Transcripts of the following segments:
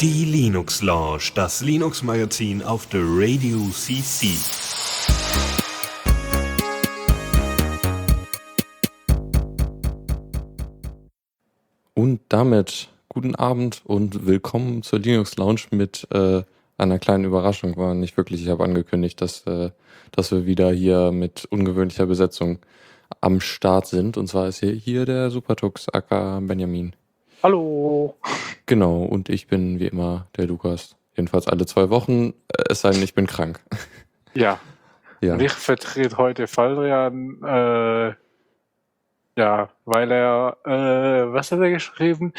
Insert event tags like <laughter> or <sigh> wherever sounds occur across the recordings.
Die Linux Lounge, das Linux Magazin auf der Radio CC. Und damit guten Abend und willkommen zur Linux Lounge mit äh, einer kleinen Überraschung. War nicht wirklich, ich habe angekündigt, dass, äh, dass wir wieder hier mit ungewöhnlicher Besetzung am Start sind. Und zwar ist hier, hier der Supertux aka Benjamin. Hallo. Genau, und ich bin wie immer der Lukas. Jedenfalls alle zwei Wochen, äh, es sei denn, ich bin krank. <laughs> Ja. Ja, Und ich vertrete heute Faldrian, äh, ja, weil er, äh, was hat er geschrieben?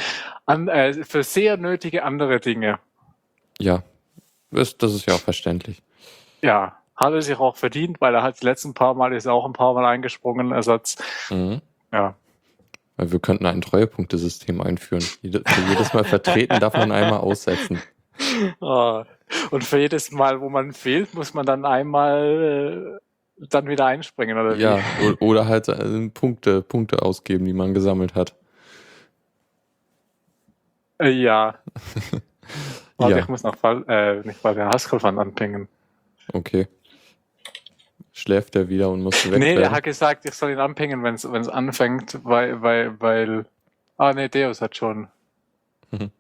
An, äh, für sehr nötige andere Dinge. ja. Das ist ja auch verständlich. Ja, hat er sich auch verdient, weil er hat die letzten paar Mal ist er auch ein paar Mal eingesprungen, Ersatz. Mhm. Ja. Weil wir könnten ein Treuepunktesystem einführen. Für jedes Mal vertreten darf man einmal aussetzen. <laughs> Ah. Und für jedes Mal, wo man fehlt, muss man dann einmal äh, dann wieder einspringen, oder wie? Ja, oder halt äh, Punkte, Punkte ausgeben, die man gesammelt hat. Äh, ja. <laughs> Warte, Ja. ich muss noch Fall, äh, nicht bei den Haskell-Fan anpingen. Okay. Schläft er wieder und muss <laughs> weg Nee, er hat gesagt, ich soll ihn anpingen, wenn es anfängt, weil, weil, weil. Ah, nee, Deus hat schon. Mhm.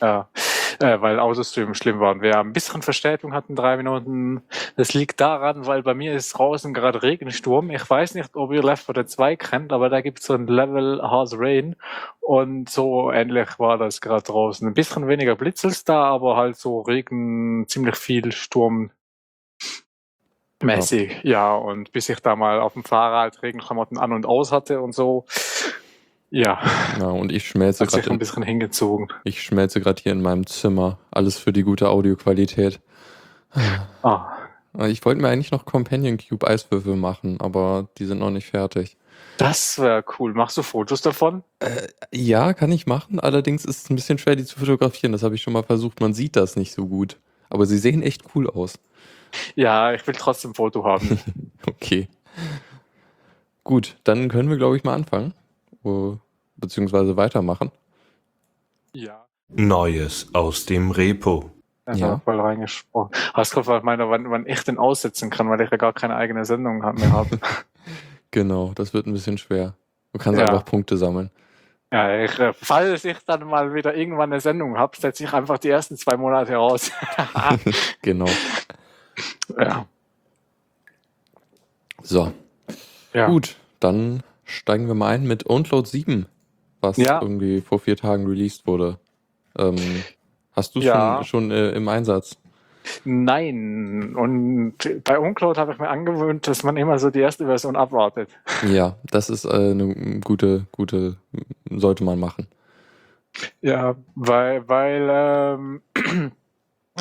Ja, äh, weil Autostream schlimm war und wir ein bisschen Verspätung hatten, drei Minuten. Das liegt daran, weil bei mir ist draußen gerade Regensturm. Ich weiß nicht, ob ihr Left 4 Dead 2 kennt, aber da gibt es so ein Level Hard Rain und so ähnlich war das gerade draußen. Ein bisschen weniger Blitzels da, aber halt so Regen, ziemlich viel Sturm. Mäßig, ja, und bis ich da mal auf dem Fahrrad Regenklamotten an und aus hatte und so, ja, Ja, und ich schmelze gerade ein bisschen hingezogen. ich schmelze gerade hier in meinem Zimmer. Alles für die gute Audioqualität. Ah, Ich wollte mir eigentlich noch Companion Cube Eiswürfel machen, aber die sind noch nicht fertig. das wäre cool. Machst du Fotos davon? Ja, kann ich machen. Allerdings ist es ein bisschen schwer, die zu fotografieren. Das habe ich schon mal versucht. Man sieht das nicht so gut. Aber sie sehen echt cool aus. Ja, ich will trotzdem ein Foto haben. <laughs> Okay. Gut, dann können wir, glaube ich, mal anfangen. Beziehungsweise weitermachen. ja. Neues aus dem Repo. Also Ja. voll reingesprochen. Hast du gefragt, meine, wann, wann ich den aussetzen kann, weil ich ja gar keine eigene Sendung mehr habe. <laughs> Genau, das wird ein bisschen schwer. Du kannst Ja. einfach Punkte sammeln. ja, ich, äh, falls ich dann mal wieder irgendwann eine Sendung habe, setze ich einfach die ersten zwei Monate raus. <laughs> Genau. Ja. So, ja. gut, dann steigen wir mal ein mit OwnCloud 7, was Ja. irgendwie vor vier Tagen released wurde. Ähm, hast du Ja. schon, schon äh, im Einsatz? Nein. Und bei Uncloud habe ich mir angewöhnt, dass man immer so die erste Version abwartet. <laughs> Ja, das ist äh, eine gute, gute, sollte man machen. Ja, weil, weil ähm, <clears throat>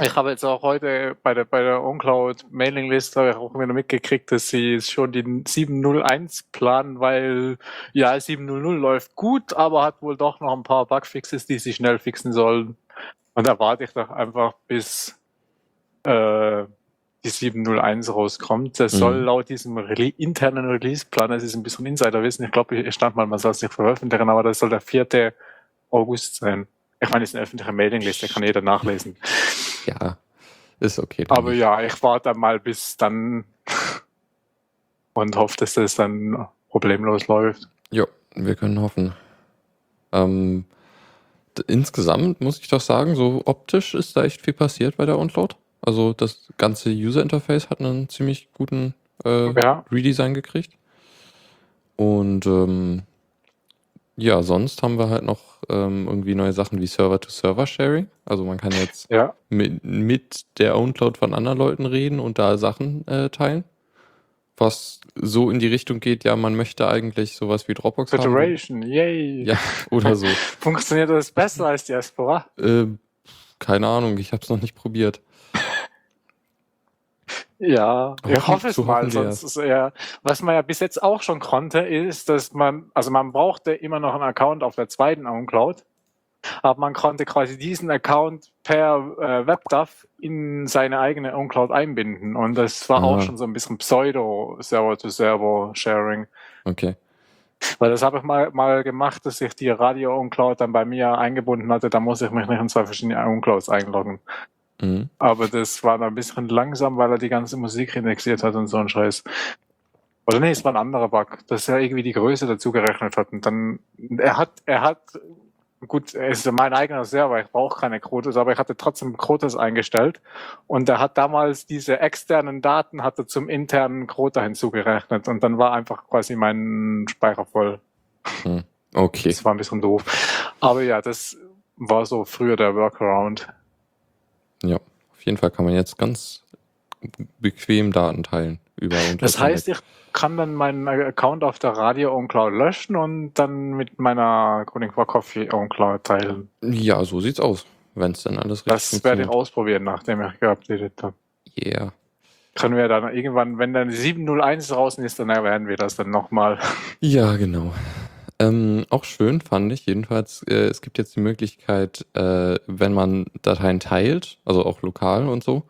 ich habe jetzt auch heute bei der bei der OnCloud Mailingliste habe ich auch wieder mitgekriegt, dass sie schon den 701 planen, weil ja 700 läuft gut, aber hat wohl doch noch ein paar Bugfixes, die sie schnell fixen sollen. Und da warte ich doch einfach bis äh, die 701 rauskommt. Das Mhm. soll laut diesem Rele internen Release-Plan, das ist ein bisschen Insiderwissen, ich glaube, ich stand mal, man soll es nicht veröffentlichen, aber das soll der 4. August sein. Ich meine, es ist eine öffentliche Mailingliste, kann jeder nachlesen. Ja, ist okay. Aber ja, ich warte mal bis dann und hoffe, dass das dann problemlos läuft. Jo, wir können hoffen. Ähm, insgesamt muss ich doch sagen, so optisch ist da echt viel passiert bei der OwnCloud. Also das ganze User Interface hat einen ziemlich guten äh, Ja, Redesign gekriegt. Und ähm, ja, sonst haben wir halt noch ähm, irgendwie neue Sachen wie Server-to-Server-Sharing. Also man kann jetzt ja, mit, mit der OwnCloud von anderen Leuten reden und da Sachen äh, teilen. Was so in die Richtung geht, ja, man möchte eigentlich sowas wie Dropbox haben. Federation, yay. Ja, oder so. <laughs> Funktioniert das besser als Diaspora? äh, keine Ahnung, ich habe es noch nicht probiert. Ja, ich Hoffen- hoffe es mal. Sonst ist ja, was man ja bis jetzt auch schon konnte, ist, dass man, also man brauchte immer noch einen Account auf der zweiten OwnCloud, aber man konnte quasi diesen Account per äh, WebDAV in seine eigene OwnCloud einbinden und das war auch Aha. schon so ein bisschen Pseudo-Server-to-Server-Sharing. Okay. Weil das habe ich mal, mal gemacht, dass ich die Radio-Uncloud dann bei mir eingebunden hatte. Da muss ich mich nicht in zwei verschiedene Unclouds einloggen. Mhm. Aber das war ein bisschen langsam, weil er die ganze Musik indexiert hat und so ein Scheiß. Oder nee, es war ein anderer Bug, dass er irgendwie die Größe dazu gerechnet hat. Und dann, er hat, er hat, gut, es ist mein eigener Server, ich brauche keine Krotos, aber ich hatte trotzdem Krotos eingestellt. Und er hat damals diese externen Daten hatte zum internen Krota hinzugerechnet. Und dann war einfach quasi mein Speicher voll. Hm. Okay. Das war ein bisschen doof. Aber ja, das war so früher der Workaround. Ja, auf jeden Fall kann man jetzt ganz bequem Daten teilen über Das heißt, ich kann dann meinen Account auf der Radio OnCloud löschen und dann mit meiner for Coffee OnCloud teilen. Ja, so sieht's aus, wenn es dann alles richtig Das werde ich ausprobieren, nachdem ich geupdatet habe. Yeah. Können wir dann irgendwann, wenn dann 701 draußen ist, dann erwähnen wir das dann nochmal. Ja, genau. Ähm, auch schön fand ich jedenfalls, äh, es gibt jetzt die Möglichkeit, äh, wenn man Dateien teilt, also auch lokal und so,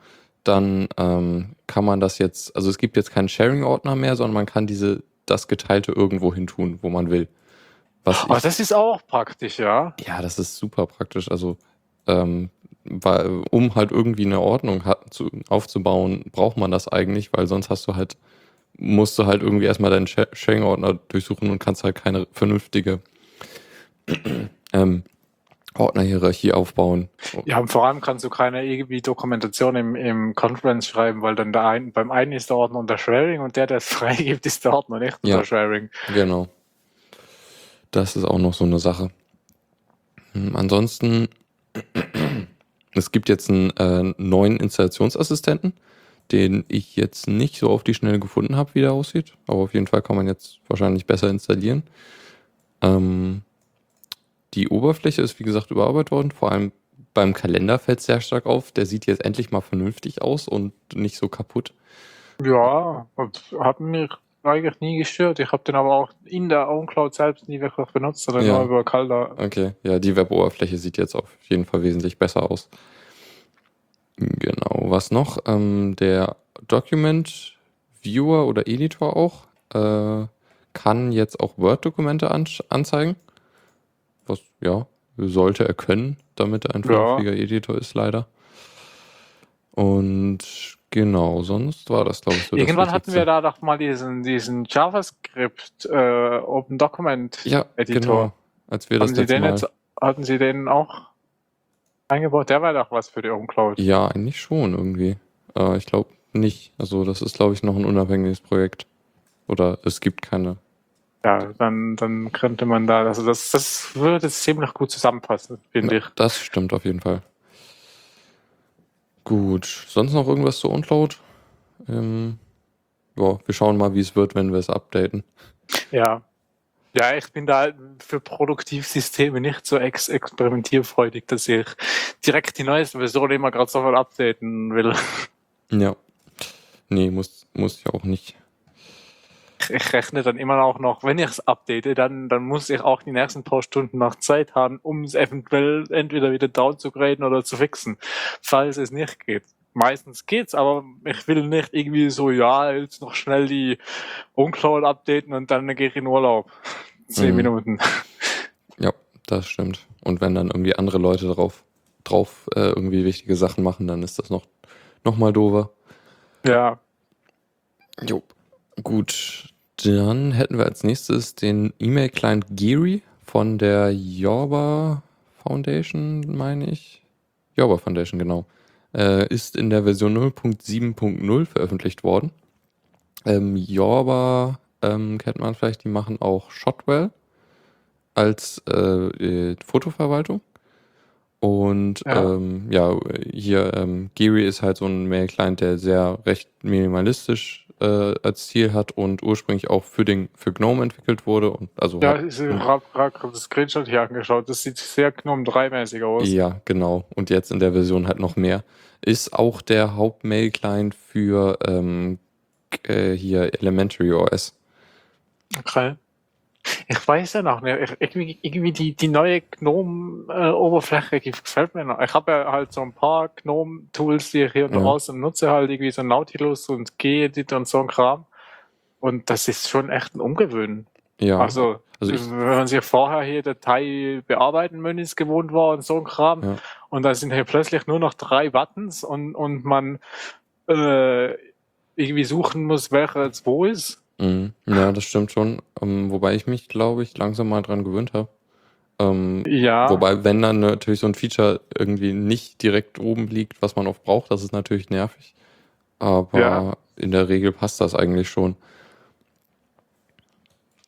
dann ähm, kann man das jetzt, also es gibt jetzt keinen Sharing-Ordner mehr, sondern man kann diese, das Geteilte irgendwo hin tun, wo man will. Was Aber ich, das ist auch praktisch, ja. Ja, das ist super praktisch. Also, ähm, weil, um halt irgendwie eine Ordnung hat, zu, aufzubauen, braucht man das eigentlich, weil sonst hast du halt musst du halt irgendwie erstmal deinen Sharing-Ordner durchsuchen und kannst halt keine vernünftige <clears throat> ähm, Ordnerhierarchie aufbauen. Ja, und vor allem kannst du keine irgendwie Dokumentation im, im Conference schreiben, weil dann der ein, beim einen ist der Ordner unter Sharing und der, der es <laughs> freigibt, ist der Ordner nicht ja, unter Sharing. Genau. Das ist auch noch so eine Sache. Hm, ansonsten, <clears throat> es gibt jetzt einen äh, neuen Installationsassistenten den ich jetzt nicht so auf die Schnelle gefunden habe, wie der aussieht. Aber auf jeden Fall kann man jetzt wahrscheinlich besser installieren. Ähm, die Oberfläche ist, wie gesagt, überarbeitet worden. Vor allem beim Kalender fällt es sehr stark auf. Der sieht jetzt endlich mal vernünftig aus und nicht so kaputt. Ja, hat mich eigentlich nie gestört. Ich habe den aber auch in der OwnCloud selbst nie wirklich benutzt, sondern ja. nur über Calda. Okay, ja, die Web-Oberfläche sieht jetzt auf jeden Fall wesentlich besser aus. Genau, was noch? Ähm, der Document Viewer oder Editor auch äh, kann jetzt auch Word-Dokumente an anzeigen. Was, ja, sollte er können, damit er ein vernünftiger ja. Editor ist, leider. Und genau, sonst war das, glaube ich, so. Irgendwann hatten wir da doch mal diesen, diesen JavaScript äh, Open Document ja, Editor. Genau. Als wir das Sie den jetzt, hatten Sie den auch eingebaut? Der war doch was für die OpenCloud. Ja, eigentlich schon irgendwie. Äh, ich glaube nicht. Also das ist, glaube ich, noch ein unabhängiges Projekt. Oder es gibt keine. Ja, dann, dann könnte man da, also das, das würde ziemlich gut zusammenpassen, finde ja, ich. Das stimmt auf jeden Fall. Gut, sonst noch irgendwas zu OnCloud? Ähm, ja, wir schauen mal, wie es wird, wenn wir es updaten. Ja, ja, ich bin da für Produktivsysteme nicht so ex experimentierfreudig, dass ich direkt die neueste Version immer gerade sofort updaten will. Ja. Nee, muss, muss ja auch nicht. Ich rechne dann immer auch noch, wenn ich es update, dann, dann muss ich auch die nächsten paar Stunden noch Zeit haben, um es eventuell entweder wieder down zu graden oder zu fixen, falls es nicht geht meistens geht's, aber ich will nicht irgendwie so, ja, jetzt noch schnell die Uncloud updaten und dann gehe ich in Urlaub. <laughs> Zehn mhm. Minuten. <laughs> Ja, das stimmt. Und wenn dann irgendwie andere Leute drauf, drauf äh, irgendwie wichtige Sachen machen, dann ist das noch, noch mal doofer. Ja. Jo. Gut. Dann hätten wir als nächstes den E-Mail-Client Geary von der Jorba Foundation, meine ich. Jorba Foundation, genau äh, ist in der Version 0.7.0 veröffentlicht worden. Ähm, Jorba ähm, kennt man vielleicht, die machen auch Shotwell als äh, Fotoverwaltung. Und ja, ähm, ja hier ähm, Geary ist halt so ein Mail-Client, der sehr recht minimalistisch äh, als Ziel hat und ursprünglich auch für den für GNOME entwickelt wurde. Und also ja, ich habe gerade das Screenshot hier angeschaut. Das sieht sehr GNOME 3-mäßig aus. Ja, genau. Und jetzt in der Version halt noch mehr. Ist auch der Hauptmail-Client für ähm, äh, hier Elementary OS. Okay. Ich weiß ja noch nicht. Irgendwie, irgendwie die, die neue GNOME-Oberfläche gefällt mir noch. Ich habe ja halt so ein paar GNOME-Tools, die ich hier und ja. raus nutze, halt irgendwie so Nautilus und Gedit und so ein Kram. Und das ist schon echt ein Umgewöhnen. Ja, Also, also ich, wenn man sich vorher hier Datei bearbeiten Menüs gewohnt war und so ein Kram, ja, und da sind hier plötzlich nur noch drei Buttons und, und man äh, irgendwie suchen muss, welcher jetzt wo ist. Mhm. ja, das stimmt schon. Ähm, wobei ich mich, glaube ich, langsam mal dran gewöhnt habe. Ähm, Ja, wobei, wenn dann natürlich so ein Feature irgendwie nicht direkt oben liegt, was man oft braucht, das ist natürlich nervig. Aber Ja. in der Regel passt das eigentlich schon.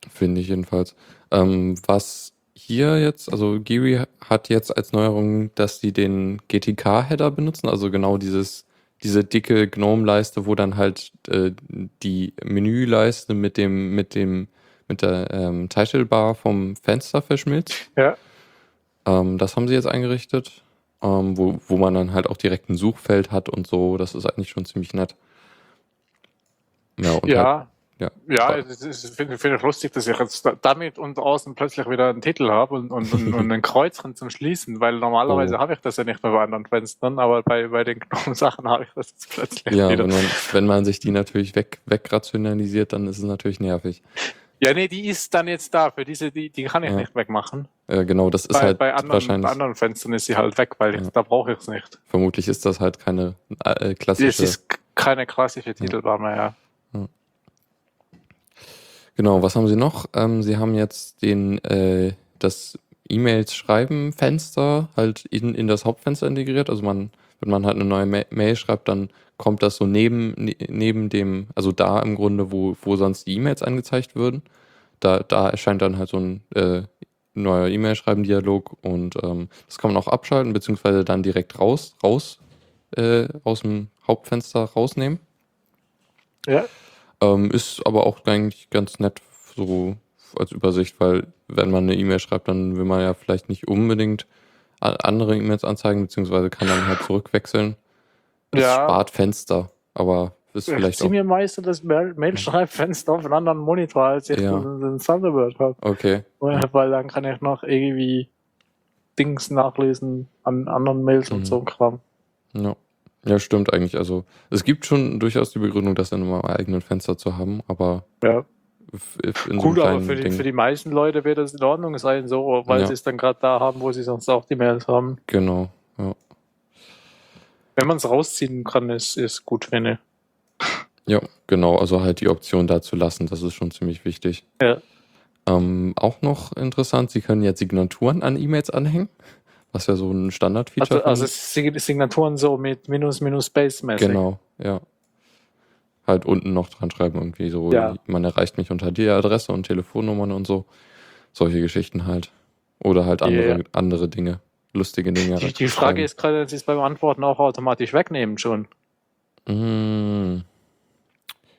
Finde ich jedenfalls. Ähm, was hier jetzt, also Giri hat jetzt als Neuerung, dass sie den GTK-Header benutzen, also genau dieses, diese dicke GNOME-Leiste, wo dann halt äh, die Menüleiste mit dem, mit dem, mit der ähm, Titlebar vom Fenster verschmilzt. ja, Ähm, das haben sie jetzt eingerichtet, ähm, wo, wo man dann halt auch direkt ein Suchfeld hat und so. Das ist eigentlich schon ziemlich nett. Ja, und halt, ja. ja. Ja, es ist- ich finde find ich lustig, dass ich jetzt da- damit und außen plötzlich wieder einen Titel habe und, und, und, und einen Kreuz drin zum Schließen, weil normalerweise Oh. habe ich das ja nicht mehr bei anderen Fenstern, aber bei, bei den Gnome-Sachen habe ich das jetzt plötzlich Ja, wieder. wenn man, wenn man sich die natürlich weg, wegrationalisiert, dann ist es natürlich nervig. Ja, nee, die ist dann jetzt da. Für diese, die, die kann ich Ja. nicht wegmachen. Äh, genau, das ist Bei, halt bei anderen, wahrscheinlich, bei anderen Fenstern ist sie halt weg, weil ich, Ja. da brauche ich es nicht. vermutlich ist das halt keine äh, Es klassische. ist k- keine klassische Titelbar mehr, ja. Genau, was haben sie noch? Ähm, sie haben jetzt den, äh, das E-Mails schreiben Fenster halt in, in das Hauptfenster integriert. Also man, wenn man halt eine neue Ma Mail schreibt, dann kommt das so neben, ne, neben dem, also da im Grunde, wo, wo sonst die E-Mails angezeigt würden. Da, da erscheint dann halt so ein äh, neuer E-Mail-Schreiben-Dialog und ähm, das kann man auch abschalten, beziehungsweise dann direkt raus, raus, äh, aus dem Hauptfenster rausnehmen. Ja, Ähm, ist aber auch eigentlich ganz nett so als Übersicht, weil wenn man eine E-Mail schreibt, dann will man ja vielleicht nicht unbedingt andere E-Mails anzeigen, beziehungsweise kann dann halt zurückwechseln. Das Ja. spart Fenster, aber ist ich vielleicht ziehe auch. mir meistens das Mail- Mail-Schreibfenster auf einen anderen Monitor, als ich Ja. den, Thunderbird habe. Okay. Weil dann kann ich noch irgendwie Dings nachlesen an anderen Mails Mhm. und so Kram. Ja. Ja, stimmt eigentlich. Also es gibt schon durchaus die Begründung, das in einem eigenen Fenster zu haben, aber Ja. in so aber für die, für die meisten Leute wird das in Ordnung sein, so, weil Ja. sie es dann gerade da haben, wo sie sonst auch die Mails haben. Genau. Ja. Wenn man es rausziehen kann, ist, ist gut, finde. Ja, genau. Also halt die Option da zu lassen, das ist schon ziemlich wichtig. Ja. Ähm, auch noch interessant, Sie können jetzt Signaturen an E-Mails anhängen, was ja so ein Standard-Feature Also, also Signaturen so mit Minus, Minus, Space mäßig. Genau, ja. Halt unten noch dran schreiben, irgendwie so, Ja. man erreicht mich unter die Adresse und Telefonnummern und so. Solche Geschichten halt. Oder halt andere, Ja. andere Dinge, lustige Dinge. Die, die Frage ist gerade, dass sie es beim Antworten auch automatisch wegnehmen schon. Mm,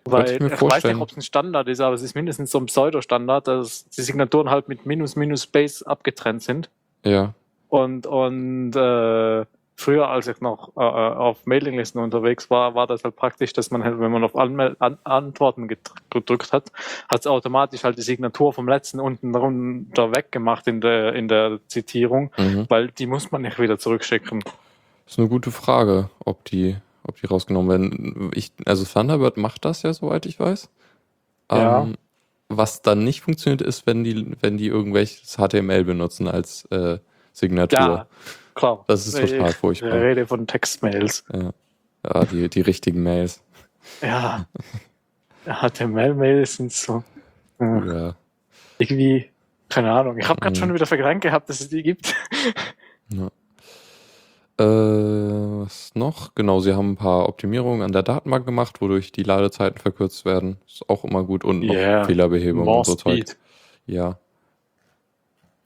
Weil ich ich, mir weiß vorstellen. nicht, ob es ein Standard ist, aber es ist mindestens so ein Pseudo-Standard, dass die Signaturen halt mit Minus, Minus, Space abgetrennt sind. ja, Und, und äh, früher, als ich noch äh, auf Mailinglisten unterwegs war, war das halt praktisch, dass man halt, wenn man auf Anmel An Antworten gedr- gedrückt hat, hat es automatisch halt die Signatur vom letzten unten drunter weggemacht in der, in der Zitierung, mhm. weil die muss man nicht wieder zurückschicken. Ist eine gute Frage, ob die, ob die rausgenommen werden. Ich, also Thunderbird macht das ja, soweit ich weiß. Ja. Ähm, was dann nicht funktioniert, ist, wenn die, wenn die irgendwelches HTML benutzen als äh, Signatur. Ja, klar. Das ist total Ich furchtbar. rede von Textmails. Ja, ja die, die richtigen Mails. Ja. HTML-Mails sind so äh, Ja. irgendwie, keine Ahnung. Ich habe gerade Mhm. schon wieder vergessen gehabt, dass es die gibt. <laughs> ja. Äh, was noch? Genau, sie haben ein paar Optimierungen an der Datenbank gemacht, wodurch die Ladezeiten verkürzt werden. Ist auch immer gut und noch Yeah. Fehlerbehebung More und so Zeug. Ja.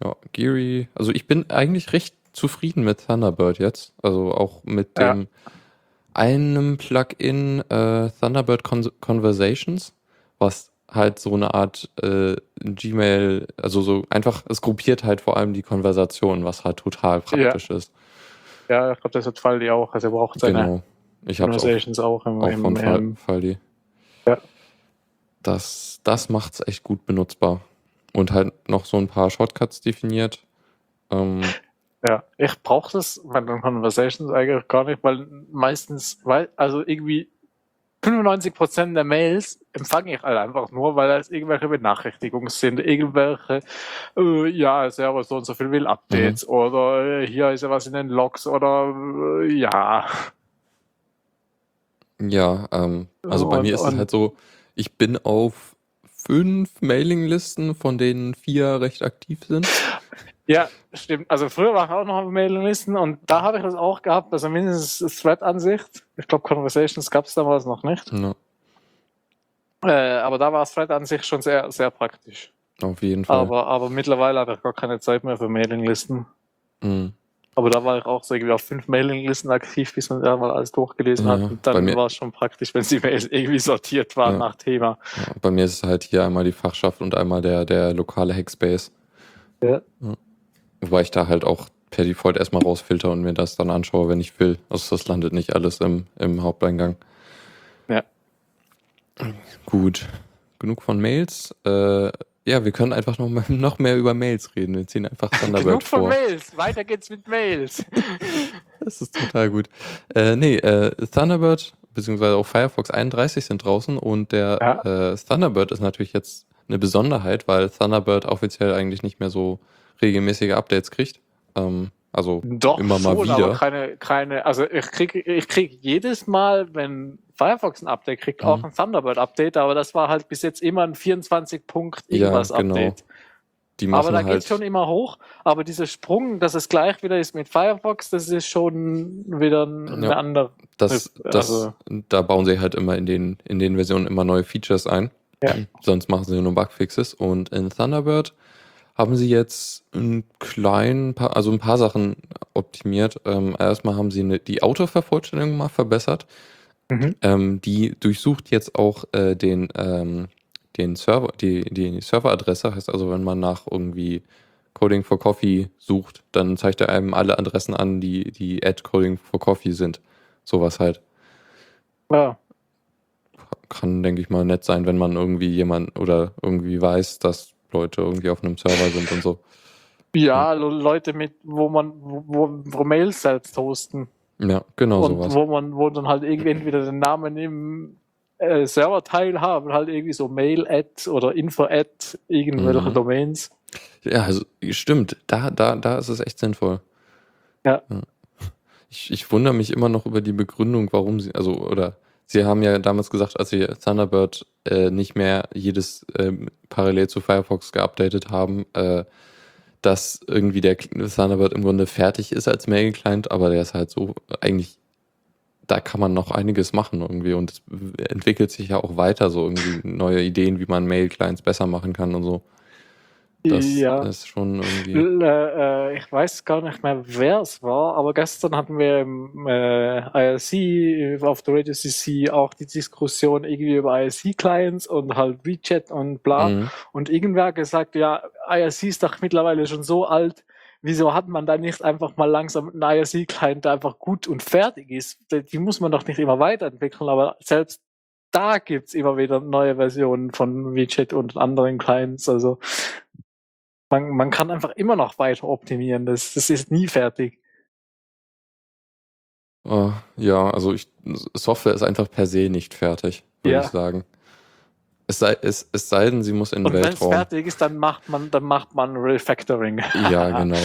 Ja, Geary. Also ich bin eigentlich recht zufrieden mit Thunderbird jetzt. Also auch mit Ja. dem einem Plugin äh, Thunderbird Con Conversations, was halt so eine Art äh, Gmail, also so einfach, es gruppiert halt vor allem die Konversation, was halt total praktisch ist. Ja, ich glaube, das hat Faldi auch. Also er braucht seine Genau. Ich habe auch, Conversations auch, im, auch im, von im Faldi. Ja. Das, das macht es echt gut benutzbar. Und halt noch so ein paar Shortcuts definiert. Ähm, Ja, ich brauche das bei den Conversations eigentlich gar nicht, weil meistens, weil, also irgendwie 95% der Mails empfange ich halt einfach nur, weil das irgendwelche Benachrichtigungen sind, irgendwelche, äh, ja, Server so und so viel will Updates mhm. oder äh, hier ist ja was in den Logs oder äh, ja. Ja, ähm, also bei und, mir ist es halt so, ich bin auf fünf Mailinglisten, von denen vier recht aktiv sind. Ja, stimmt. Also früher war ich auch noch Mailinglisten und da habe ich das auch gehabt, also mindestens Thread-Ansicht. Ich glaube, Conversations gab es damals noch nicht. Ja. Äh, aber da war Thread-Ansicht schon sehr, sehr praktisch. Auf jeden Fall. Aber, aber mittlerweile habe ich gar keine Zeit mehr für Mailinglisten. Mhm. Aber da war ich auch so irgendwie auf fünf Mailinglisten aktiv, bis man da mal alles durchgelesen ja, hat. Und dann war es schon praktisch, wenn die Mails irgendwie sortiert waren ja. nach Thema. Ja, bei mir ist es halt hier einmal die Fachschaft und einmal der, der lokale Hackspace. Ja. Wobei ich da halt auch per Default erstmal rausfilter und mir das dann anschaue, wenn ich will. Also das landet nicht alles im, im Haupteingang. Ja. Gut. Genug von Mails. Äh, ja, wir können einfach noch, mal, <laughs> noch mehr über Mails reden. Wir ziehen einfach Thunderbird Genug vor. von Mails. Weiter geht's mit Mails. <laughs> das ist total gut. Äh, nee, äh, Thunderbird beziehungsweise auch Firefox 31 sind draußen und der ja. äh, Thunderbird ist natürlich jetzt eine Besonderheit, weil Thunderbird offiziell eigentlich nicht mehr so regelmäßige Updates kriegt. Ähm, also Doch, immer mal schon, wieder. Aber keine, keine, also ich kriege ich krieg jedes Mal, wenn Firefox ein Update kriegt, mhm. auch ein Thunderbird-Update, aber das war halt bis jetzt immer ein 24 Punkt irgendwas ja, genau. Update. Die aber da halt geht schon immer hoch, aber dieser Sprung, dass es gleich wieder ist mit Firefox, das ist schon wieder eine ja, andere. Das, das, also, da bauen sie halt immer in den, in den Versionen immer neue Features ein. Ja. Sonst machen sie nur Bugfixes. Und in Thunderbird haben sie jetzt ein kleinen paar, also ein paar Sachen optimiert. Ähm, erstmal haben sie eine, die Autovervollständigung mal verbessert. Mhm. Ähm, die durchsucht jetzt auch äh, den, ähm, den Server, die, die Serveradresse. Heißt also, wenn man nach irgendwie Coding for Coffee sucht, dann zeigt er einem alle Adressen an, die, die at Coding for Coffee sind. Sowas halt. Ja. Kann, denke ich mal, nett sein, wenn man irgendwie jemand oder irgendwie weiß, dass Leute irgendwie auf einem Server sind und so. Ja, Leute mit, wo man, wo, wo Mails selbst hosten. Ja, genau und sowas. Wo man, wo dann halt irgendwie entweder den Namen im äh, Serverteil haben, halt irgendwie so Mail-Ad oder Info-Ad, irgendwelche mhm. Domains. Ja, also stimmt, da, da, da ist es echt sinnvoll. Ja. Ich, ich wundere mich immer noch über die Begründung, warum sie, also, oder Sie haben ja damals gesagt, als Sie Thunderbird äh, nicht mehr jedes äh, parallel zu Firefox geupdatet haben, äh, dass irgendwie der Thunderbird im Grunde fertig ist als Mail-Client, aber der ist halt so eigentlich, da kann man noch einiges machen irgendwie und es entwickelt sich ja auch weiter, so irgendwie neue Ideen, wie man Mail-Clients besser machen kann und so. Das ja. ist schon irgendwie. Äh, ich weiß gar nicht mehr, wer es war, aber gestern hatten wir im äh, IRC auf der Radio CC auch die Diskussion irgendwie über IRC-Clients und halt WeChat und bla. Mhm. Und irgendwer gesagt, ja, IRC ist doch mittlerweile schon so alt. Wieso hat man da nicht einfach mal langsam einen IRC-Client, der einfach gut und fertig ist? Die muss man doch nicht immer weiterentwickeln, aber selbst da gibt's immer wieder neue Versionen von WeChat und anderen Clients. Also man, man kann einfach immer noch weiter optimieren. Das, das ist nie fertig. Uh, ja, also ich, Software ist einfach per se nicht fertig, würde ja. ich sagen. Es sei, es, es sei denn, sie muss in den Weltraum. Wenn es fertig ist, dann macht man, dann macht man Refactoring. ja, <laughs> genau.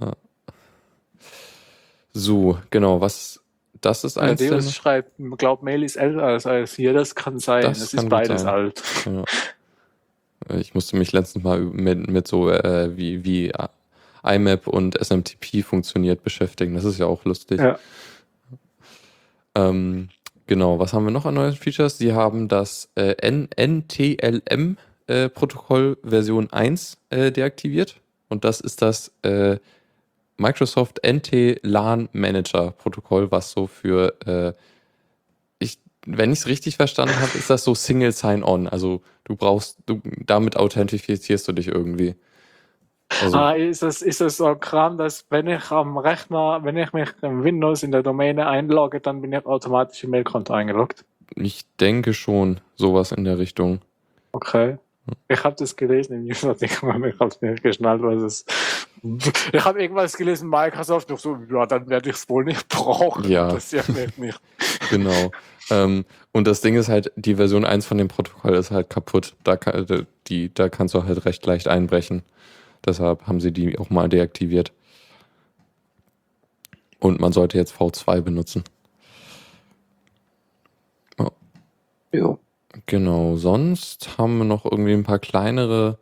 Ja. So, genau, was das ist eins. Der schreibt, glaubt Mail ist älter als alles hier, das kann sein. Das, das ist beides sein. alt. Ja. <laughs> Ich musste mich letztens mal mit, mit so äh, wie, wie IMAP und SMTP funktioniert beschäftigen. Das ist ja auch lustig. Ja. Ähm, genau, was haben wir noch an neuen Features? Sie haben das äh, NTLM-Protokoll äh, Version 1 äh, deaktiviert. Und das ist das äh, Microsoft NT LAN Manager Protokoll, was so für äh, wenn ich es richtig verstanden habe, ist das so Single Sign-On. Also du brauchst, du, damit authentifizierst du dich irgendwie. Also, ah, ist es, ist es so Kram, dass wenn ich am Rechner, wenn ich mich im Windows in der Domäne einlogge, dann bin ich automatisch im Mailkonto eingeloggt? Ich denke schon, sowas in der Richtung. Okay. Ich habe das gelesen im Newsartikel, <laughs> aber ich habe es nicht geschnallt, was es. Ich habe irgendwas gelesen, Microsoft, noch so, ja, dann werde ich es wohl nicht brauchen. Ja. Das ja nicht. Genau. Ähm, und das Ding ist halt, die Version 1 von dem Protokoll ist halt kaputt. Da, kann, die, da kannst du halt recht leicht einbrechen. Deshalb haben sie die auch mal deaktiviert. Und man sollte jetzt V2 benutzen. Oh. Jo. Genau, sonst haben wir noch irgendwie ein paar kleinere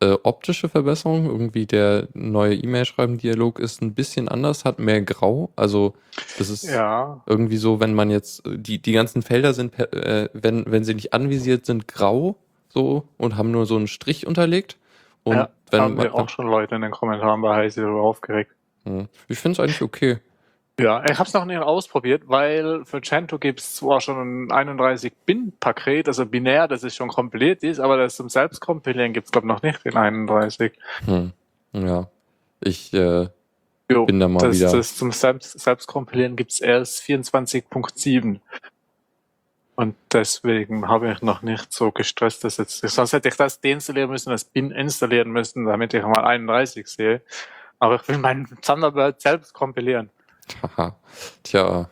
äh, optische Verbesserungen. Irgendwie der neue E-Mail-Schreiben-Dialog ist ein bisschen anders, hat mehr Grau. Also das ist ja. irgendwie so, wenn man jetzt, die, die ganzen Felder sind, äh, wenn, wenn sie nicht anvisiert sind, grau so und haben nur so einen Strich unterlegt. Und ja, wenn haben man, wir auch schon Leute in den Kommentaren bei Heise darüber aufgeregt. Hm. Ich finde es eigentlich okay. Ja, ich habe es noch nicht ausprobiert, weil für Cento gibt es zwar schon ein 31-Bin-Paket, also binär, das ist schon kompiliert ist, aber das zum Selbstkompilieren gibt es, glaube ich, noch nicht in 31. Hm. Ja, ich äh, jo, bin da mal das, wieder. Das zum Selbst Selbstkompilieren gibt es erst 24.7. Und deswegen habe ich noch nicht so gestresst, dass jetzt, sonst hätte ich das deinstallieren müssen, das Bin installieren müssen, damit ich mal 31 sehe. Aber ich will meinen Thunderbird selbst kompilieren. Haha. Tja.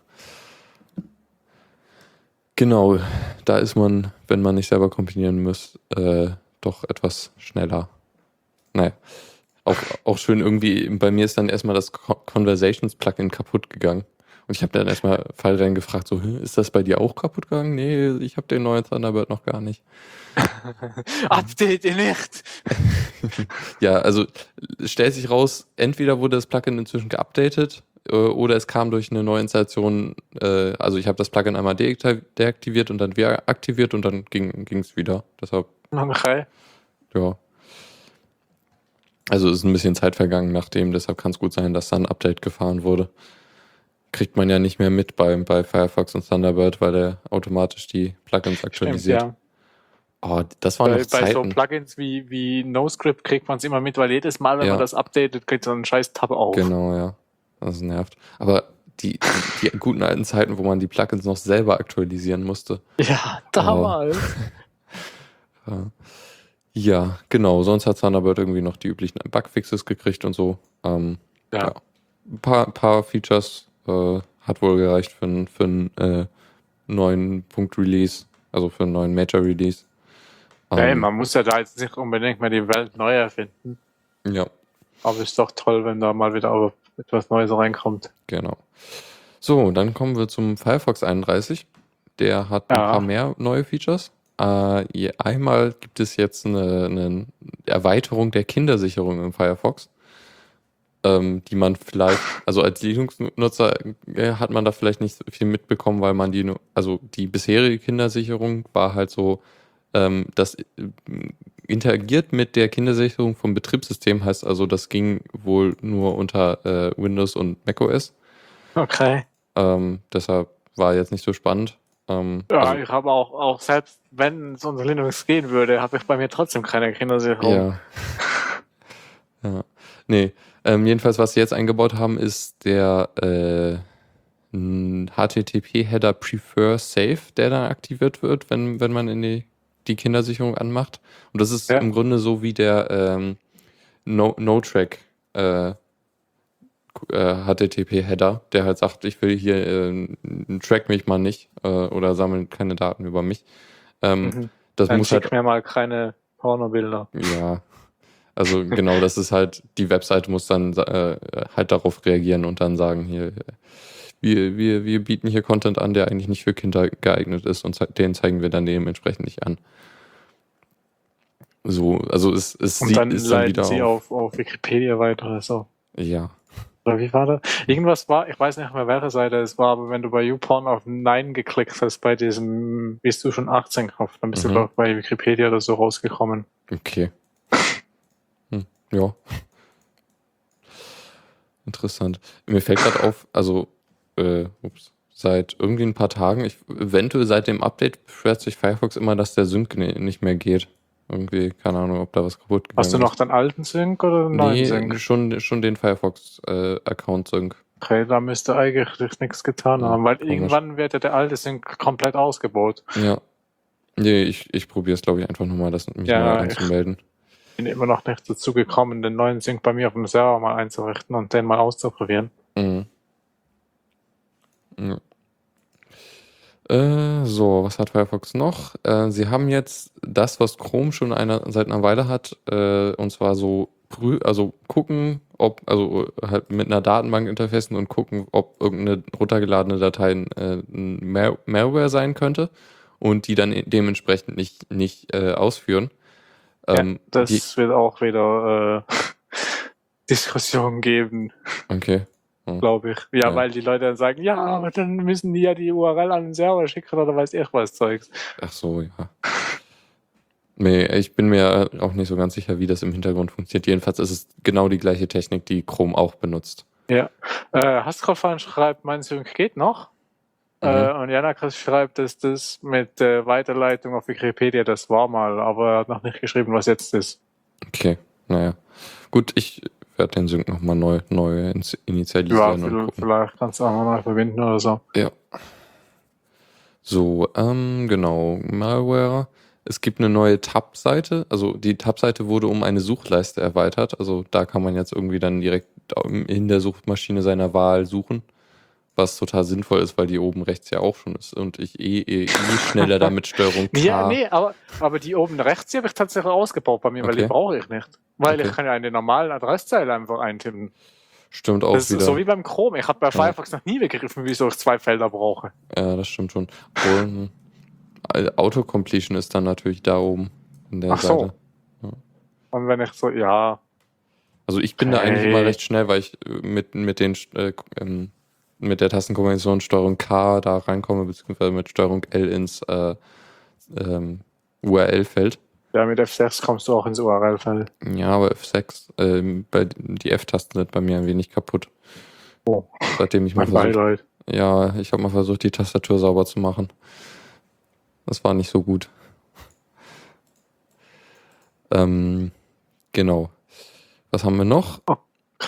Genau, da ist man, wenn man nicht selber kompilieren muss, äh, doch etwas schneller. Naja. Auch, auch schön irgendwie, bei mir ist dann erstmal das Conversations-Plugin kaputt gegangen. Und ich habe dann erstmal Fallrennen gefragt, so, ist das bei dir auch kaputt gegangen? Nee, ich habe den neuen Thunderbird noch gar nicht. <laughs> Update nicht! <laughs> ja, also stellt sich raus, entweder wurde das Plugin inzwischen geupdatet oder es kam durch eine neue Installation, äh, also ich habe das Plugin einmal deaktiviert und dann wieder aktiviert und dann ging es wieder. Deshalb. Okay. Ja. Also ist ein bisschen Zeit vergangen nachdem, deshalb kann es gut sein, dass da ein Update gefahren wurde. Kriegt man ja nicht mehr mit bei, bei Firefox und Thunderbird, weil er automatisch die Plugins aktualisiert. Stimmt, ja. Oh, das waren bei, noch Zeiten. Bei so Plugins wie, wie NoScript kriegt man es immer mit, weil jedes Mal, wenn ja. man das updatet, kriegt so einen scheiß Tab auf. Genau, ja. Das nervt. Aber die, die, die, guten alten Zeiten, wo man die Plugins noch selber aktualisieren musste. Ja, damals. <laughs> ja. ja, genau. Sonst hat Thunderbird irgendwie noch die üblichen Bugfixes gekriegt und so. Ähm, ja. ja. Ein paar, paar Features äh, hat wohl gereicht für, für einen äh, neuen Punkt Release, also für einen neuen Major Release. Ähm, hey, man muss ja da jetzt nicht unbedingt mal die Welt neu erfinden. Ja. Aber ist doch toll, wenn da mal wieder etwas Neues reinkommt. Genau. So, dann kommen wir zum Firefox 31. Der hat ja. ein paar mehr neue Features. Äh, einmal gibt es jetzt eine, eine Erweiterung der Kindersicherung im Firefox, ähm, die man vielleicht, also als Linux-Nutzer äh, hat man da vielleicht nicht so viel mitbekommen, weil man die, also die bisherige Kindersicherung war halt so, ähm, das äh, interagiert mit der Kindersicherung vom Betriebssystem, heißt also, das ging wohl nur unter äh, Windows und macOS. Okay. Ähm, deshalb war jetzt nicht so spannend. Ähm, ja, also, ich habe auch, auch selbst, wenn es unter Linux gehen würde, habe ich bei mir trotzdem keine Kindersicherung. Ja. <laughs> ja. Nee, ähm, jedenfalls, was sie jetzt eingebaut haben, ist der äh, HTTP-Header Prefer Safe, der dann aktiviert wird, wenn, wenn man in die die Kindersicherung anmacht. Und das ist ja. im Grunde so wie der ähm, No-Track äh, äh, HTTP-Header, der halt sagt, ich will hier, äh, track mich mal nicht äh, oder sammeln keine Daten über mich. Ähm, mhm. Das Dann muss schick halt, mir mal keine Pornobilder. Ja, also genau, das ist halt, die Webseite muss dann äh, halt darauf reagieren und dann sagen, hier, wir, wir, wir bieten hier Content an, der eigentlich nicht für Kinder geeignet ist und den zeigen wir dann dementsprechend nicht an. So, also es, es und sieht, dann ist dann wieder sie auf, auf Wikipedia weiter oder so. Ja. Oder wie war das? Irgendwas war, ich weiß nicht mehr, welche Seite es war, aber wenn du bei YouPorn auf Nein geklickt hast, bei diesem, bist du schon 18 gekauft, dann bist mhm. du doch bei Wikipedia oder so rausgekommen. Okay. Hm, ja. Interessant. Mir fällt gerade auf, also äh, ups, seit irgendwie ein paar Tagen, ich, eventuell seit dem Update beschwert sich Firefox immer, dass der Sync nicht mehr geht. Irgendwie, keine Ahnung, ob da was kaputt gegangen Hast du noch ist. den alten Sync oder den neuen nee, Sync? Schon, schon den Firefox-Account-Sync. Äh, okay, da müsste eigentlich nichts getan ja, haben, weil komisch. irgendwann wird ja der alte Sync komplett ausgebaut. Ja. Nee, ich, ich probiere es, glaube ich, einfach nochmal, das mich ja, mal anzumelden. Ich bin immer noch nicht dazu gekommen, den neuen Sync bei mir auf dem Server mal einzurichten und den mal auszuprobieren. Mhm. Ja. Äh, so, was hat Firefox noch? Äh, sie haben jetzt das, was Chrome schon einer, seit einer Weile hat, äh, und zwar so also gucken, ob, also halt mit einer Datenbank interfacen und gucken, ob irgendeine runtergeladene Datei äh, ein Mal Malware sein könnte und die dann dementsprechend nicht, nicht äh, ausführen. Ähm, ja, das wird auch wieder äh, <laughs> Diskussionen geben. Okay. Hm. Glaube ich. Ja, ja, weil die Leute dann sagen, ja, aber dann müssen die ja die URL an den Server schicken oder weiß ich was Zeugs. Ach so, ja. Nee, ich bin mir auch nicht so ganz sicher, wie das im Hintergrund funktioniert. Jedenfalls ist es genau die gleiche Technik, die Chrome auch benutzt. Ja. Äh, Haskellfan schreibt, mein Sync geht noch. Mhm. Äh, und Janakris schreibt, dass das mit äh, Weiterleitung auf Wikipedia, das war mal, aber er hat noch nicht geschrieben, was jetzt ist. Okay, naja. Gut, ich werde den Sync nochmal neu, neu initialisieren. Ja, vielleicht, vielleicht kannst du auch mal verbinden oder so. Ja. So, ähm, genau. Malware. Es gibt eine neue Tab-Seite. Also die Tab-Seite wurde um eine Suchleiste erweitert. Also da kann man jetzt irgendwie dann direkt in der Suchmaschine seiner Wahl suchen. Was total sinnvoll ist, weil die oben rechts ja auch schon ist und ich eh, eh, eh schneller damit Steuerung K. <laughs> Ja, nee, aber, aber die oben rechts, die habe ich tatsächlich ausgebaut bei mir, okay. weil die brauche ich nicht. Weil okay. ich kann ja eine normale Adresszeile einfach eintippen. Stimmt auch das wieder. Ist so wie beim Chrome. Ich habe bei Firefox ja. noch nie begriffen, wieso ich zwei Felder brauche. Ja, das stimmt schon. Und äh, Autocompletion ist dann natürlich da oben in der Ach Seite. So. Ja. Und wenn ich so, ja. Also ich bin okay. da eigentlich immer recht schnell, weil ich äh, mit, mit den äh, ähm, mit der Tastenkombination Steuerung K da reinkomme, beziehungsweise mit Steuerung L ins äh, ähm, URL-Feld. Ja, mit F6 kommst du auch ins URL-Feld. Ja, aber F6, ähm, bei, die F-Tasten sind bei mir ein wenig kaputt. Oh. Seitdem ich mal versucht, Ja, ich habe mal versucht, die Tastatur sauber zu machen. Das war nicht so gut. ähm, genau. Was haben wir noch? Oh.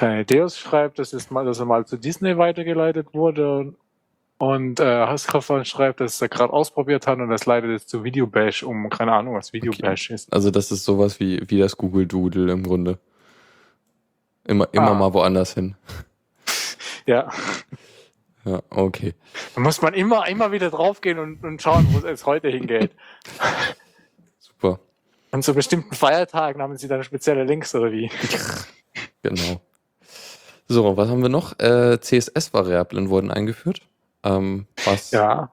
Deus schreibt, dass, es mal, dass er mal zu Disney weitergeleitet wurde und äh, Haskell schreibt, dass er gerade ausprobiert hat und das leitet jetzt zu Videobash um. Keine Ahnung, was Videobash okay. ist. Also das ist sowas wie, wie das Google Doodle im Grunde. Immer, immer ah. mal woanders hin. <laughs> Ja. Ja, okay. Da muss man immer, immer wieder draufgehen und, und schauen, wo es jetzt heute hingeht. <laughs> Super. Und zu bestimmten Feiertagen haben sie dann spezielle Links oder wie? <laughs> genau. So, was haben wir noch? Äh, CSS-Variablen wurden eingeführt. Ähm, was? Ja.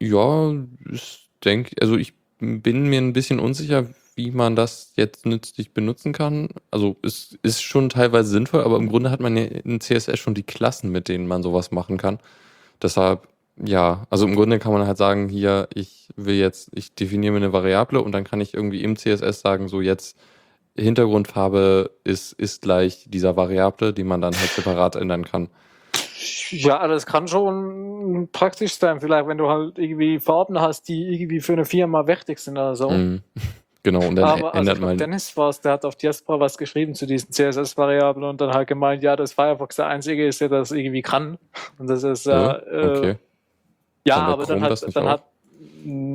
Ja, ich denke, also ich bin mir ein bisschen unsicher, wie man das jetzt nützlich benutzen kann. Also es ist schon teilweise sinnvoll, aber im Grunde hat man ja in CSS schon die Klassen, mit denen man sowas machen kann. Deshalb, ja, also im Grunde kann man halt sagen, hier, ich will jetzt, ich definiere mir eine Variable und dann kann ich irgendwie im CSS sagen, so jetzt Hintergrundfarbe ist, ist gleich dieser Variable, die man dann halt separat ändern kann. Ja, das kann schon praktisch sein, vielleicht, wenn du halt irgendwie Farben hast, die irgendwie für eine Firma wichtig sind oder so. Mm, <laughs> genau, und dann Aber, also ändert also, man. Dennis war es, der hat auf Diaspora was geschrieben zu diesen CSS-Variablen und dann halt gemeint, ja, dass Firefox der einzige ist, der das irgendwie kann. Und das ist, ja, äh, okay. ja, aber dann hat, dann hat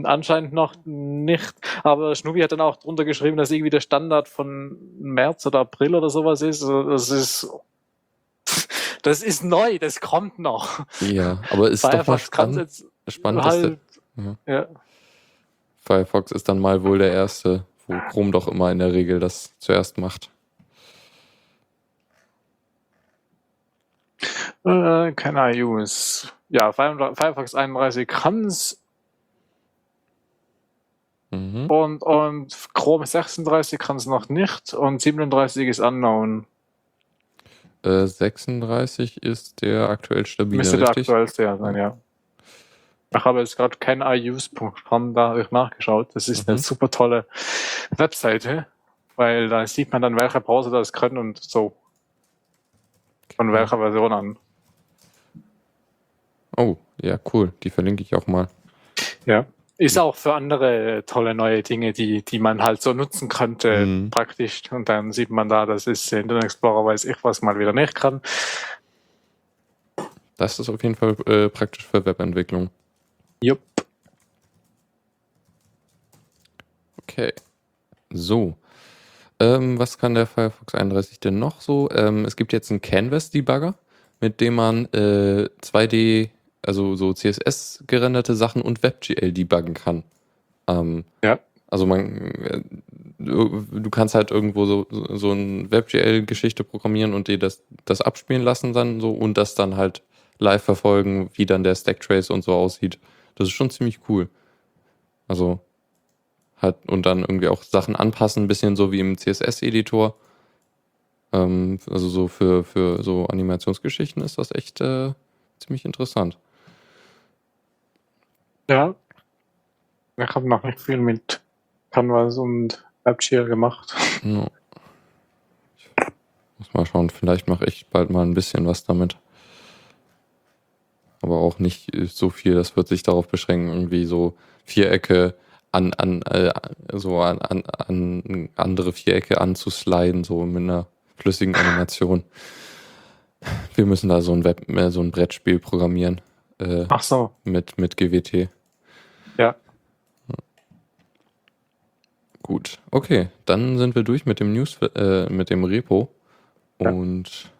anscheinend noch nicht. Aber Schnubi hat dann auch drunter geschrieben, dass irgendwie der Standard von März oder April oder sowas ist. Also das ist das ist neu, das kommt noch. Ja, aber ist Firefox doch mal spannend, spannend halt, ja. ja. Firefox ist dann mal wohl der erste, wo Chrome doch immer in der Regel das zuerst macht. Äh, can I use? Ja, Firefox 31 kann es Mhm. Und, und Chrome 36 kann es noch nicht und 37 ist unknown. Äh, 36 ist der aktuell stabile. Müsste der aktuellste ja sein, ja. Ich habe jetzt gerade kein iuse.com, da ich nachgeschaut. Das ist mhm. eine super tolle Webseite, weil da sieht man dann, welche Browser das können und so. Von welcher Version an. Oh, ja, cool. Die verlinke ich auch mal. Ja. Ist auch für andere tolle neue Dinge, die, die man halt so nutzen könnte, mhm. praktisch. Und dann sieht man da, das ist Internet Explorer, weiß ich was mal wieder nicht kann. Das ist auf jeden Fall äh, praktisch für Webentwicklung. Jupp. Okay. So. Ähm, was kann der Firefox 31 denn noch so? Ähm, es gibt jetzt einen Canvas-Debugger, mit dem man äh, 2D also so CSS gerenderte Sachen und WebGL debuggen kann. Ähm, Ja. Also man, äh, du du kannst halt irgendwo so, so eine WebGL-Geschichte programmieren und dir das, das abspielen lassen dann so und das dann halt live verfolgen, wie dann der Stacktrace und so aussieht. Das ist schon ziemlich cool. Also halt und dann irgendwie auch Sachen anpassen, ein bisschen so wie im CSS-Editor. Ähm, also so für, für so Animationsgeschichten ist das echt äh, ziemlich interessant. Ja. Ich habe noch nicht viel mit Canvas und WebGL gemacht. Ich muss mal schauen, vielleicht mache ich bald mal ein bisschen was damit. Aber auch nicht so viel, das wird sich darauf beschränken, irgendwie so Vierecke an, an, äh, so an, an, an andere Vierecke anzusliden, so mit einer flüssigen Animation. Wir müssen da so ein Web, äh, so ein Brettspiel programmieren. Äh, Ach so. mit, mit GWT. Ja. Gut, okay, dann sind wir durch mit dem News, äh, mit dem Repo Ja. und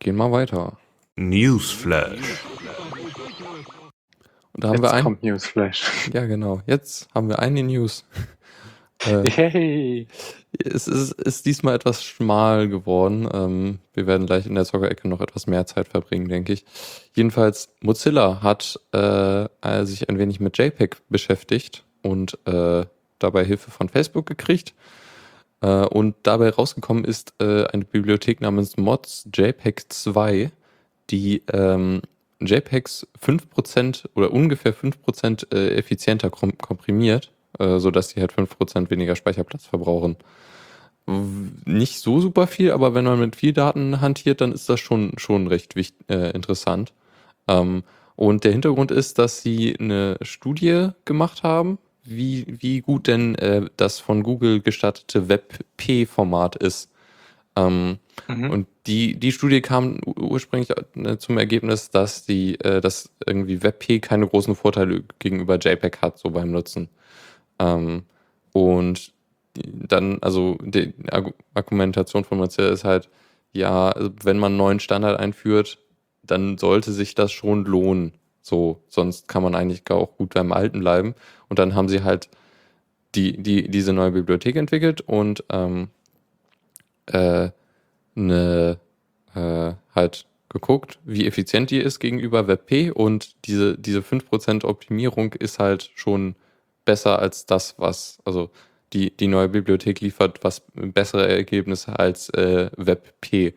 gehen mal weiter. Newsflash. Und da haben Jetzt wir ein, kommt Newsflash. <laughs> ja genau, jetzt haben wir eine News. äh, <laughs> Yay. es ist, ist diesmal etwas schmal geworden. Ähm, wir werden gleich in der Zockerecke noch etwas mehr Zeit verbringen, denke ich. Jedenfalls, Mozilla hat äh, sich ein wenig mit JPEG beschäftigt und äh, dabei Hilfe von Facebook gekriegt. Äh, und dabei rausgekommen ist äh, eine Bibliothek namens Mods JPEG 2, die ähm, JPEGs 5% oder ungefähr 5% äh, effizienter kom komprimiert, äh, sodass die halt 5% weniger Speicherplatz verbrauchen. Nicht so super viel, aber wenn man mit viel Daten hantiert, dann ist das schon, schon recht äh, interessant. Ähm, und der Hintergrund ist, dass sie eine Studie gemacht haben, wie, wie gut denn äh, das von Google gestartete WebP-Format ist. Ähm, Mhm. und die, die Studie kam ur- ursprünglich äh, zum Ergebnis, dass die, äh, dass irgendwie WebP keine großen Vorteile gegenüber JPEG hat, so beim Nutzen. Ähm, und dann, also die Argu- Argumentation von Mozilla ist halt, ja, also wenn man einen neuen Standard einführt, dann sollte sich das schon lohnen. So, sonst kann man eigentlich gar auch gut beim Alten bleiben. Und dann haben sie halt die, die, diese neue Bibliothek entwickelt und ähm, äh, eine, äh, halt geguckt, wie effizient die ist gegenüber WebP und diese, diese 5% Optimierung ist halt schon besser als das, was, also die, die neue Bibliothek liefert was bessere Ergebnisse als äh, WebP,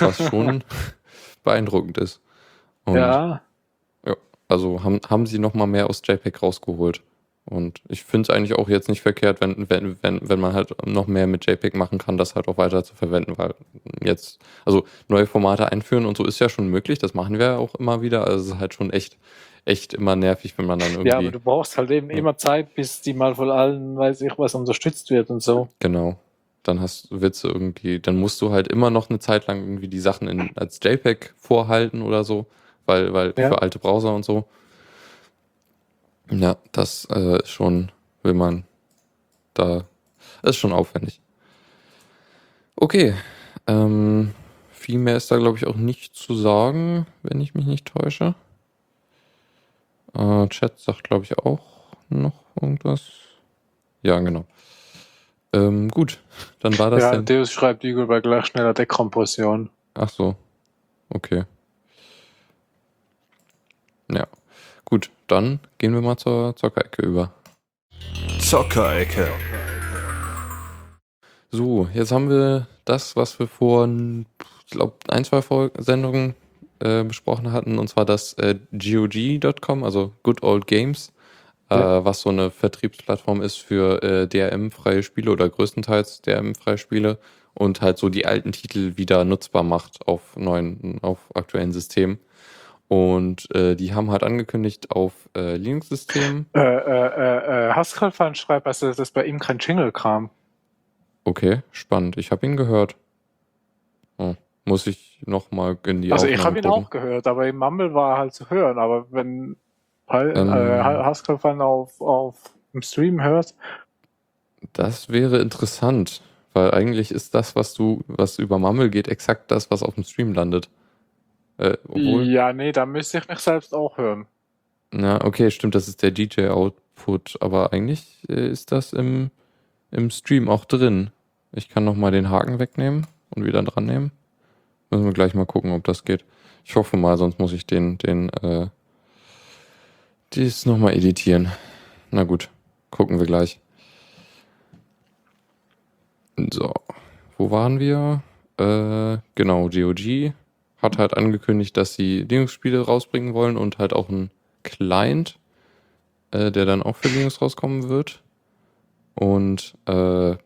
was <laughs> schon beeindruckend ist. Und ja. Also haben, haben sie noch mal mehr aus JPEG rausgeholt. Und ich finde es eigentlich auch jetzt nicht verkehrt, wenn, wenn, wenn, wenn man halt noch mehr mit JPEG machen kann, das halt auch weiter zu verwenden, weil jetzt, also neue Formate einführen und so ist ja schon möglich, das machen wir ja auch immer wieder. Also es ist halt schon echt, echt immer nervig, wenn man dann irgendwie. Ja, aber du brauchst halt eben Ja. immer Zeit, bis die mal von allen, weiß ich was, unterstützt wird und so. Genau. Dann hast du Witze irgendwie, dann musst du halt immer noch eine Zeit lang irgendwie die Sachen in, als JPEG vorhalten oder so, weil, weil Ja. für alte Browser und so. Ja, das äh, ist schon, will man da, ist schon aufwendig. Okay, ähm, viel mehr ist da glaube ich auch nicht zu sagen, wenn ich mich nicht täusche. Äh, Chat sagt glaube ich auch noch irgendwas. Ja, genau. Ähm, gut, dann war das ja, denn. Deus schreibt Igor bei gleich schneller Dekompression. Ach so. Okay. Ja. Gut, dann gehen wir mal zur Zockerecke über. Zockerecke. So, jetzt haben wir das, was wir vor, ich glaube, ein, zwei Sendungen äh, besprochen hatten, und zwar das äh, GOG.com, also Good Old Games, Ja. äh, was so eine Vertriebsplattform ist für äh, DRM-freie Spiele oder größtenteils DRM-freie Spiele und halt so die alten Titel wieder nutzbar macht auf neuen, auf aktuellen Systemen. Und äh, die haben halt angekündigt auf äh, Linux-Systemen. Äh, äh, äh, äh, Haskell-Fan schreibt, also, dass bei ihm kein Jingle kam. Okay, spannend. Ich habe ihn gehört. Oh, muss ich noch mal in die also ich Aufnahme habe ihn gucken. auch gehört, aber im Mumble war er halt zu hören. Aber wenn Ähm. äh, Haskell-Fan auf, auf dem Stream hört, Das wäre interessant, weil eigentlich ist das, was du, was über Mumble geht, exakt das, was auf dem Stream landet. Äh, obwohl, ja, nee, da müsste ich mich selbst auch hören. Na, okay, stimmt, das ist der DJ-Output, aber eigentlich äh, ist das im, im Stream auch drin. Ich kann nochmal den Haken wegnehmen und wieder dran nehmen. Müssen wir gleich mal gucken, ob das geht. Ich hoffe mal, sonst muss ich den, den, äh, dies nochmal editieren. Na gut, gucken wir gleich. So, wo waren wir? Äh, genau, GOG hat halt angekündigt, dass sie Linux-Spiele rausbringen wollen und halt auch ein Client, äh, der dann auch für Linux rauskommen wird. Und äh,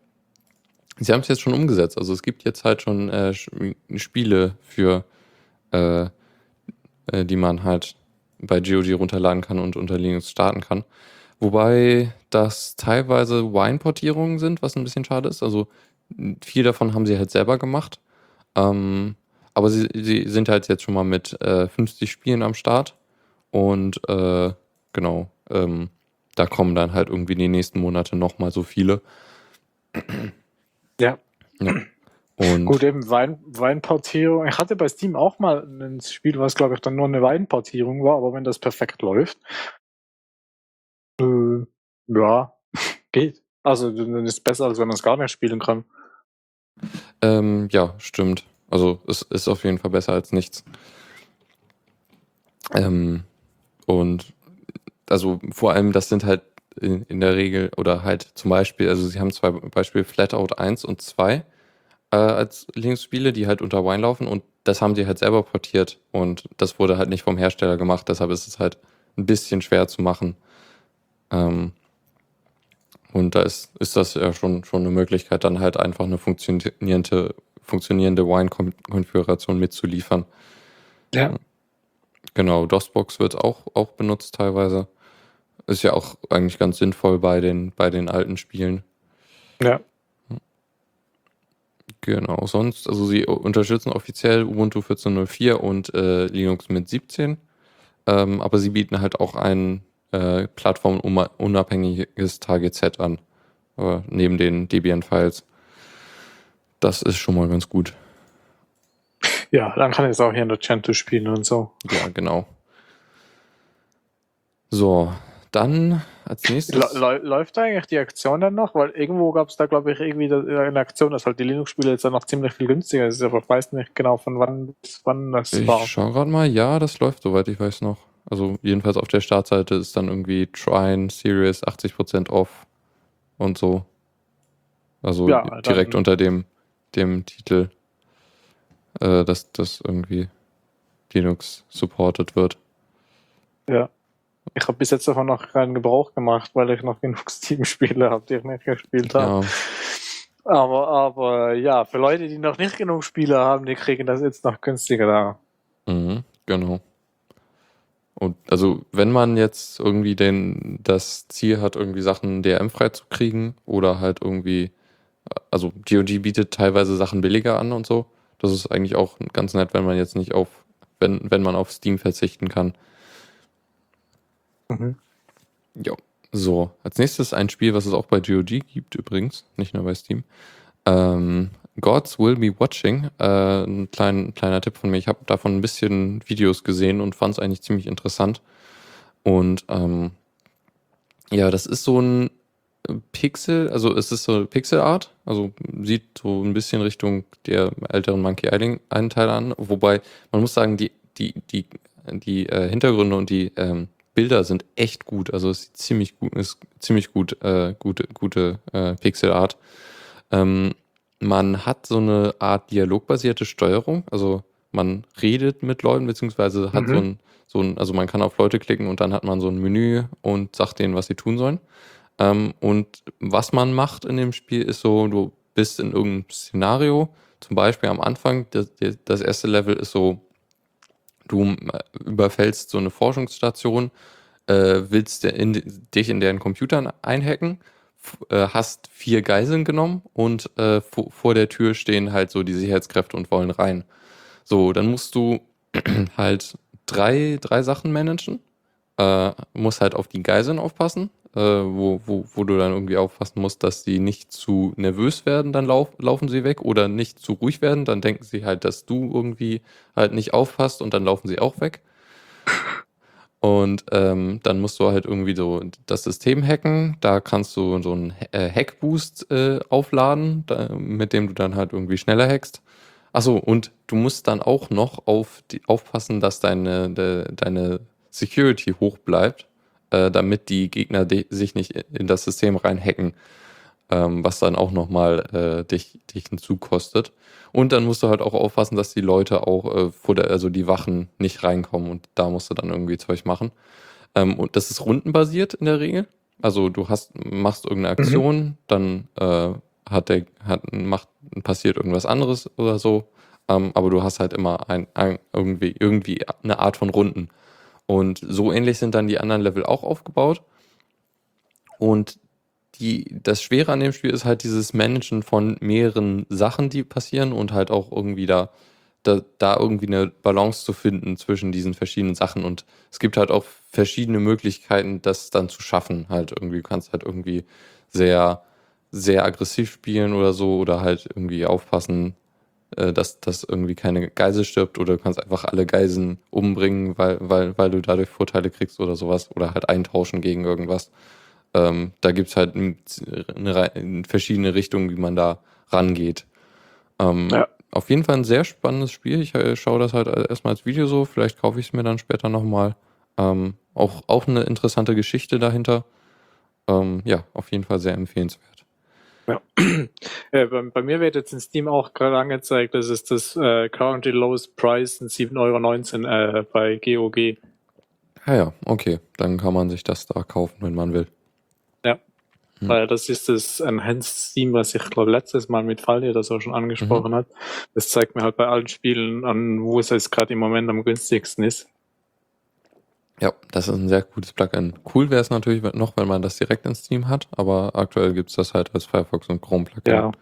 sie haben es jetzt schon umgesetzt. Also es gibt jetzt halt schon äh, Spiele für, äh, äh, die man halt bei GOG runterladen kann und unter Linux starten kann. Wobei das teilweise Wine-Portierungen sind, was ein bisschen schade ist. Also viel davon haben sie halt selber gemacht. Ähm, aber sie, sie sind halt jetzt schon mal mit äh, 50 Spielen am Start. Und äh, genau, ähm, da kommen dann halt irgendwie die nächsten Monate nochmal so viele. Ja. Ja. Und Gut, eben Wein, Weinportierung. Ich hatte bei Steam auch mal ein Spiel, was glaube ich dann nur eine Weinportierung war, aber wenn das perfekt läuft, äh, ja, <laughs> geht. Also dann ist es besser, als wenn man es gar nicht spielen kann. Ähm, ja, stimmt. Also es ist auf jeden Fall besser als nichts. Ähm, und also vor allem, das sind halt in, in, der Regel oder halt zum Beispiel, also sie haben zwei Beispiele Flatout 1 und 2 äh, als Linux-Spiele, die halt unter Wine laufen und das haben sie halt selber portiert und das wurde halt nicht vom Hersteller gemacht, deshalb ist es halt ein bisschen schwer zu machen. Ähm, und da ist, ist das ja schon, schon eine Möglichkeit, dann halt einfach eine funktionierende, funktionierende Wine-Konfiguration mitzuliefern. Ja. Genau, DOSBox wird auch, auch benutzt teilweise. Ist ja auch eigentlich ganz sinnvoll bei den, bei den alten Spielen. Ja. Genau, sonst, also sie unterstützen offiziell Ubuntu 14.04 und äh, Linux mit 17. Ähm, aber sie bieten halt auch ein äh, plattformunabhängiges Target-Set an, äh, neben den Debian-Files. Das ist schon mal ganz gut. Ja, dann kann ich es auch hier in der Gentoo spielen und so. Ja, genau. So, dann als nächstes. läuft eigentlich die Aktion dann noch? Weil irgendwo gab es da, glaube ich, irgendwie eine Aktion, dass halt die Linux-Spiele jetzt dann noch ziemlich viel günstiger ist. Aber ich weiß nicht genau, von wann bis wann das ich war. Ich schau gerade mal. Ja, das läuft, soweit ich weiß noch. Also jedenfalls auf der Startseite ist dann irgendwie Trine Series 80% off und so. Also ja, direkt unter dem, dem Titel, äh, dass das irgendwie Linux supported wird. Ja. Ich habe bis jetzt davon noch keinen Gebrauch gemacht, weil ich noch genug Steam-Spiele habe, die ich nicht gespielt habe. Ja. Aber, aber ja, für Leute, die noch nicht genug Spiele haben, die kriegen das jetzt noch günstiger da. Mhm, genau. Und also, wenn man jetzt irgendwie den, das Ziel hat, irgendwie Sachen zu kriegen oder halt irgendwie, also GOG bietet teilweise Sachen billiger an und so. Das ist eigentlich auch ganz nett, wenn man jetzt nicht auf, wenn, wenn man auf Steam verzichten kann. Mhm. Ja. So, als nächstes ein Spiel, was es auch bei GOG gibt übrigens, nicht nur bei Steam. Ähm, Gods Will Be Watching. Äh, ein klein, kleiner Tipp von mir. Ich habe davon ein bisschen Videos gesehen und fand es eigentlich ziemlich interessant. Und ähm, ja, das ist so ein Pixel, also es ist so Pixel Art, also sieht so ein bisschen Richtung der älteren Monkey Island Teil an, wobei man muss sagen, die, die, die, die äh, Hintergründe und die ähm, Bilder sind echt gut, also es ist ziemlich gut, ist ziemlich gut, äh, gute, gute äh, Pixel Art. Ähm, man hat so eine Art dialogbasierte Steuerung. Also man redet mit Leuten, beziehungsweise hat mhm. so ein, so ein, also man kann auf Leute klicken und dann hat man so ein Menü und sagt denen, was sie tun sollen. Ähm, und was man macht in dem Spiel ist so, du bist in irgendeinem Szenario, zum Beispiel am Anfang, das, das erste Level ist so, du äh, überfällst so eine Forschungsstation, äh, willst in, dich in deren Computern einhacken äh, hast vier Geiseln genommen und äh, vor der Tür stehen halt so die Sicherheitskräfte und wollen rein. So, dann musst du <clears throat> halt drei, drei Sachen managen. Äh, musst halt auf die Geiseln aufpassen, äh, wo, wo, wo du dann irgendwie aufpassen musst, dass die nicht zu nervös werden, dann lauf, laufen sie weg oder nicht zu ruhig werden, dann denken sie halt, dass du irgendwie halt nicht aufpasst und dann laufen sie auch weg. Und ähm, dann musst du halt irgendwie so das System hacken. Da kannst du so einen äh, Hackboost äh, aufladen, da, mit dem du dann halt irgendwie schneller hackst. Achso, und du musst dann auch noch auf die, aufpassen, dass deine, de, deine Security hoch bleibt, äh, damit die Gegner sich nicht in das System reinhacken, ähm, was dann auch nochmal äh, dich, dich einen Zug kostet. Und dann musst du halt auch aufpassen, dass die Leute auch äh, vor der, also die Wachen nicht reinkommen und da musst du dann irgendwie Zeug machen. Ähm, und das ist rundenbasiert in der Regel. Also du hast, machst irgendeine mhm. Aktion, mhm. dann äh, hat der, hat, macht, passiert irgendwas anderes oder so. Ähm, aber du hast halt immer ein, ein, irgendwie, irgendwie eine Art von Runden. Und so ähnlich sind dann die anderen Level auch aufgebaut. Und die, das Schwere an dem Spiel ist halt dieses Managen von mehreren Sachen, die passieren und halt auch irgendwie da, da, da irgendwie eine Balance zu finden zwischen diesen verschiedenen Sachen. Und es gibt halt auch verschiedene Möglichkeiten, das dann zu schaffen. Halt irgendwie, du kannst halt irgendwie sehr, sehr aggressiv spielen oder so oder halt irgendwie aufpassen, dass, dass irgendwie keine Geisel stirbt oder du kannst einfach alle Geiseln umbringen, weil, weil, weil du dadurch Vorteile kriegst oder sowas oder halt eintauschen gegen irgendwas. Ähm, da gibt es halt eine, verschiedene Richtungen, wie man da rangeht. Ähm, ja. Auf jeden Fall ein sehr spannendes Spiel. Ich äh, schaue das halt erstmal als Video so, vielleicht kaufe ich es mir dann später nochmal. Ähm, auch, auch eine interessante Geschichte dahinter. Ähm, ja, auf jeden Fall sehr empfehlenswert. Ja. <clears throat> äh, bei, bei, mir wird jetzt in Steam auch gerade angezeigt, das ist das äh, currently lowest price 7,19 Euro äh, bei GOG. Ah ja, okay. Dann kann man sich das da kaufen, wenn man will. Hm. Weil das ist das Enhanced Theme, was ich glaube letztes Mal mit Faldi das auch schon angesprochen mhm. hat. Das zeigt mir halt bei allen Spielen an, wo es jetzt gerade im Moment am günstigsten ist. Ja, das ist ein sehr gutes Plugin. Cool wäre es natürlich noch, wenn man das direkt in Steam hat, aber aktuell gibt es das halt als Firefox und Chrome Plugin. Ja.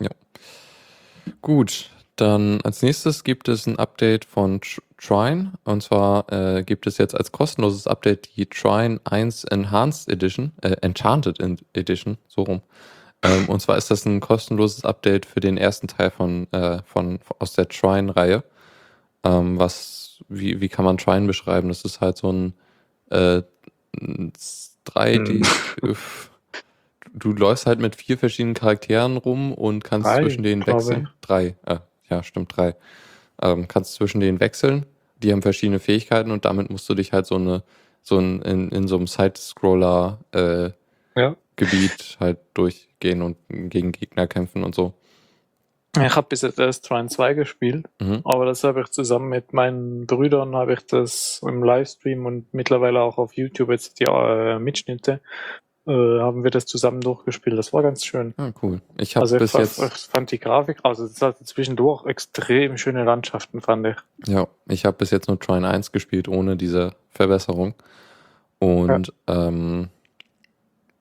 Ja. Gut, dann als nächstes gibt es ein Update von Trine. Und zwar äh, gibt es jetzt als kostenloses Update die Trine 1 Enhanced Edition, äh, Enchanted Edition, so rum. Ähm, und zwar ist das ein kostenloses Update für den ersten Teil von, äh, von aus der Trine-Reihe. Ähm, was, wie, wie kann man Trine beschreiben? Das ist halt so ein äh, 3D. Hm. du läufst halt mit vier verschiedenen Charakteren rum und kannst drei, zwischen denen wechseln. Drei. Äh, ja, stimmt, drei. Ähm, kannst zwischen denen wechseln. Die haben verschiedene Fähigkeiten und damit musst du dich halt so eine, so ein, in, in so einem Side-Scroller äh, ja. Gebiet halt durchgehen und gegen Gegner kämpfen und so. Ich habe bis jetzt erst Trine 2 gespielt, mhm. aber das habe ich zusammen mit meinen Brüdern, habe ich das im Livestream und mittlerweile auch auf YouTube jetzt die äh, Mitschnitte äh, haben wir das zusammen durchgespielt. Das war ganz schön. Ah, cool. Ich habe also bis ich, jetzt. Ich fand die Grafik, also es hatte zwischendurch extrem schöne Landschaften, fand ich. Ja, ich habe bis jetzt nur Trine 1 gespielt, ohne diese Verbesserung. Und ja, ähm,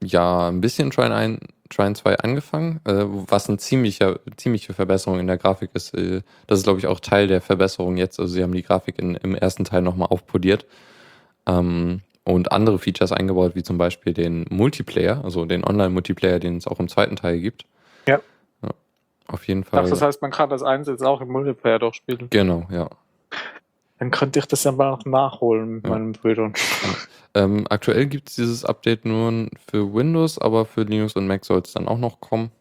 ja ein bisschen Trine 1, Trine 2 angefangen, äh, was eine ziemliche, ziemliche Verbesserung in der Grafik ist. Äh, das ist, glaube ich, auch Teil der Verbesserung jetzt. Also sie haben die Grafik in, im ersten Teil nochmal aufpoliert. Ähm, und andere Features eingebaut, wie zum Beispiel den Multiplayer, also den Online-Multiplayer, den es auch im zweiten Teil gibt. Ja. ja auf jeden Fall. Ach, das heißt, man kann das eins jetzt auch im Multiplayer durchspielen. Genau, ja. Dann könnte ich das ja mal noch nachholen mit ja. meinen Brüdern. Ja. Ähm, aktuell gibt es dieses Update nur für Windows, aber für Linux und Mac soll es dann auch noch kommen.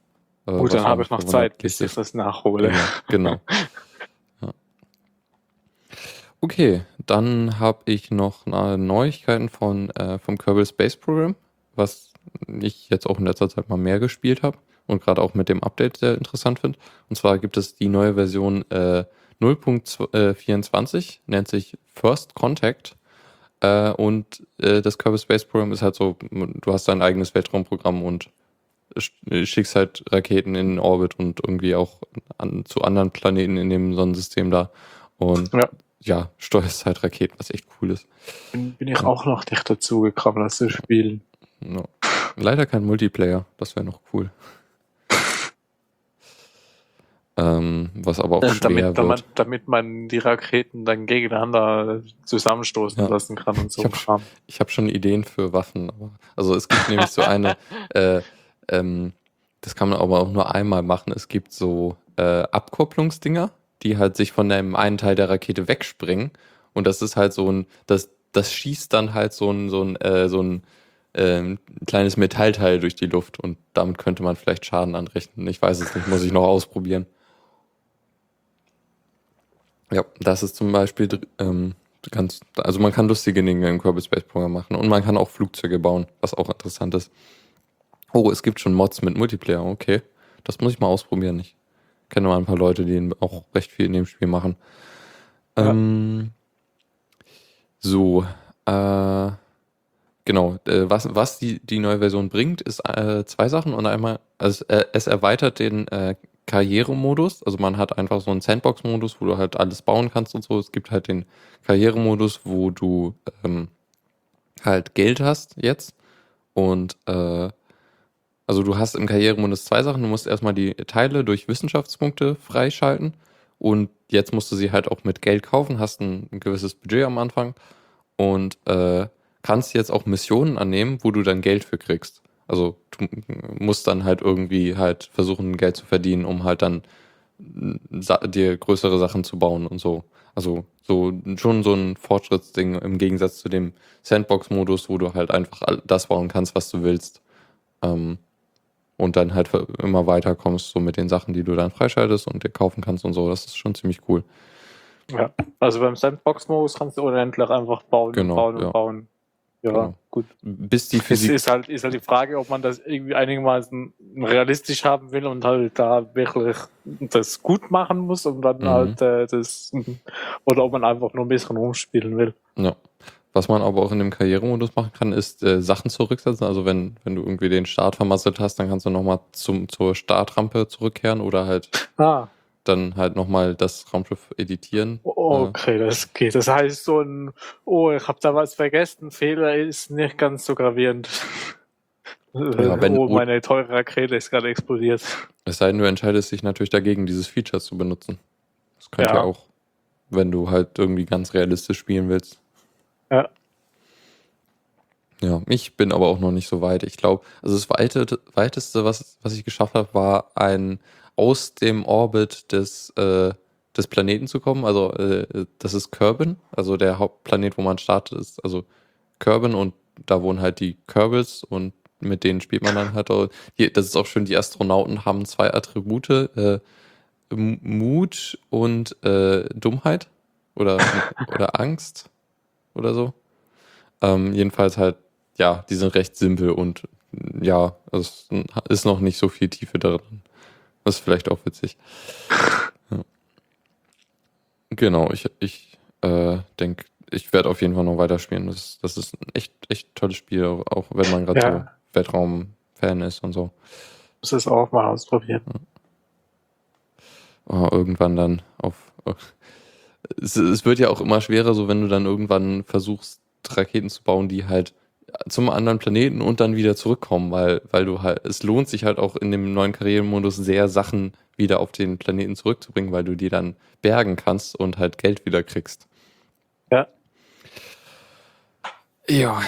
Äh, Gut, dann habe ich noch Zeit, bis ich das nachhole. <laughs> Ja, genau. Okay, dann habe ich noch Neuigkeiten von, äh, vom Kerbal Space Program, was ich jetzt auch in letzter Zeit mal mehr gespielt habe und gerade auch mit dem Update sehr interessant finde. Und zwar gibt es die neue Version äh, 0.24, nennt sich First Contact. Äh, und äh, das Kerbal Space Program ist halt so, du hast dein eigenes Weltraumprogramm und schickst halt Raketen in den Orbit und irgendwie auch an, zu anderen Planeten in dem Sonnensystem da. Und ja ja, steuerst halt Raketen, was echt cool ist. Bin, bin ich auch noch nicht dazu gekommen, das zu spielen. No. Leider kein Multiplayer, das wäre noch cool. Ähm, was aber auch ja, schwer damit, wird. Damit man die Raketen dann gegeneinander zusammenstoßen ja. lassen kann und so. Ich habe hab schon Ideen für Waffen. Aber, also es gibt nämlich so eine, <laughs> äh, ähm, das kann man aber auch nur einmal machen. Es gibt so äh, Abkopplungsdinger, die halt sich von dem einen Teil der Rakete wegspringen Und das ist halt so ein, das, das schießt dann halt so ein, so ein, äh, so ein ähm, kleines Metallteil durch die Luft und damit könnte man vielleicht Schaden anrichten. Ich weiß es nicht, muss ich noch ausprobieren. Ja, das ist zum Beispiel ähm, ganz, also man kann lustige Dinge im Kerbal Space Program machen und man kann auch Flugzeuge bauen, was auch interessant ist. Oh, es gibt schon Mods mit Multiplayer, okay. Das muss ich mal ausprobieren. Ich kenne mal ein paar Leute, die auch recht viel in dem Spiel machen. Ja. Ähm, so, äh, genau. Äh, was, was die, die neue Version bringt, ist äh, zwei Sachen. Und einmal, also, äh, es erweitert den äh, Karrieremodus. Also man hat einfach so einen Sandbox-Modus, wo du halt alles bauen kannst und so. Es gibt halt den Karrieremodus, wo du ähm, halt Geld hast jetzt. Und äh, also du hast im Karrieremodus zwei Sachen. Du musst erstmal die Teile durch Wissenschaftspunkte freischalten. Und jetzt musst du sie halt auch mit Geld kaufen, hast ein, ein gewisses Budget am Anfang und äh, kannst jetzt auch Missionen annehmen, wo du dann Geld für kriegst. Also du musst dann halt irgendwie halt versuchen, Geld zu verdienen, um halt dann dir größere Sachen zu bauen und so. Also so schon so ein Fortschrittsding im Gegensatz zu dem Sandbox-Modus, wo du halt einfach das bauen kannst, was du willst. Ähm, und dann halt immer weiterkommst, so mit den Sachen, die du dann freischaltest und dir kaufen kannst und so. Das ist schon ziemlich cool. Ja, also beim Sandbox-Modus kannst du unendlich einfach bauen genau, und bauen ja. und bauen. Ja, genau. gut. Bis die <laughs> Physik. Es ist halt, ist halt die Frage, ob man das irgendwie einigermaßen realistisch haben will und halt da wirklich das gut machen muss und dann mhm. halt äh, das, <laughs> oder ob man einfach nur ein bisschen rumspielen will. Ja. Was man aber auch in dem Karrieremodus machen kann, ist äh, Sachen zurücksetzen. Also wenn, wenn du irgendwie den Start vermasselt hast, dann kannst du nochmal zur Startrampe zurückkehren oder halt ah. Dann halt nochmal das Raumschiff editieren. Okay, das geht. Das heißt so ein, oh, ich habe da was vergessen, Fehler ist nicht ganz so gravierend. Ja, wenn, oh, meine teure Rakete ist gerade explodiert. Es sei denn, du entscheidest dich natürlich dagegen, dieses Feature zu benutzen. Das könnte ja. ja auch, wenn du halt irgendwie ganz realistisch spielen willst. Ja. Ja, ich bin aber auch noch nicht so weit. Ich glaube, also das weite, weiteste, was, was ich geschafft habe, war ein aus dem Orbit des, äh, des Planeten zu kommen. Also äh, das ist Kerbin, also der Hauptplanet, wo man startet, ist also Kerbin und da wohnen halt die Kerbals und mit denen spielt man dann halt. Die, das ist auch schön, die Astronauten haben zwei Attribute, äh, Mut und äh, Dummheit oder, <laughs> oder Angst oder so. Ähm, jedenfalls halt, ja, die sind recht simpel und ja, es ist noch nicht so viel Tiefe drin. Das ist vielleicht auch witzig. <laughs> Ja. Genau, ich, ich äh, denke, ich werde auf jeden Fall noch weiterspielen. Das, das ist ein echt, echt tolles Spiel, auch wenn man gerade ja. so Weltraum-Fan ist und so. Muss es auch mal ausprobieren. Oh, irgendwann dann auf, auf es, es wird ja auch immer schwerer, so wenn du dann irgendwann versuchst, Raketen zu bauen, die halt zum anderen Planeten und dann wieder zurückkommen, weil, weil du halt, es lohnt sich halt auch in dem neuen Karrieremodus sehr, Sachen wieder auf den Planeten zurückzubringen, weil du die dann bergen kannst und halt Geld wieder kriegst. Ja. Ja,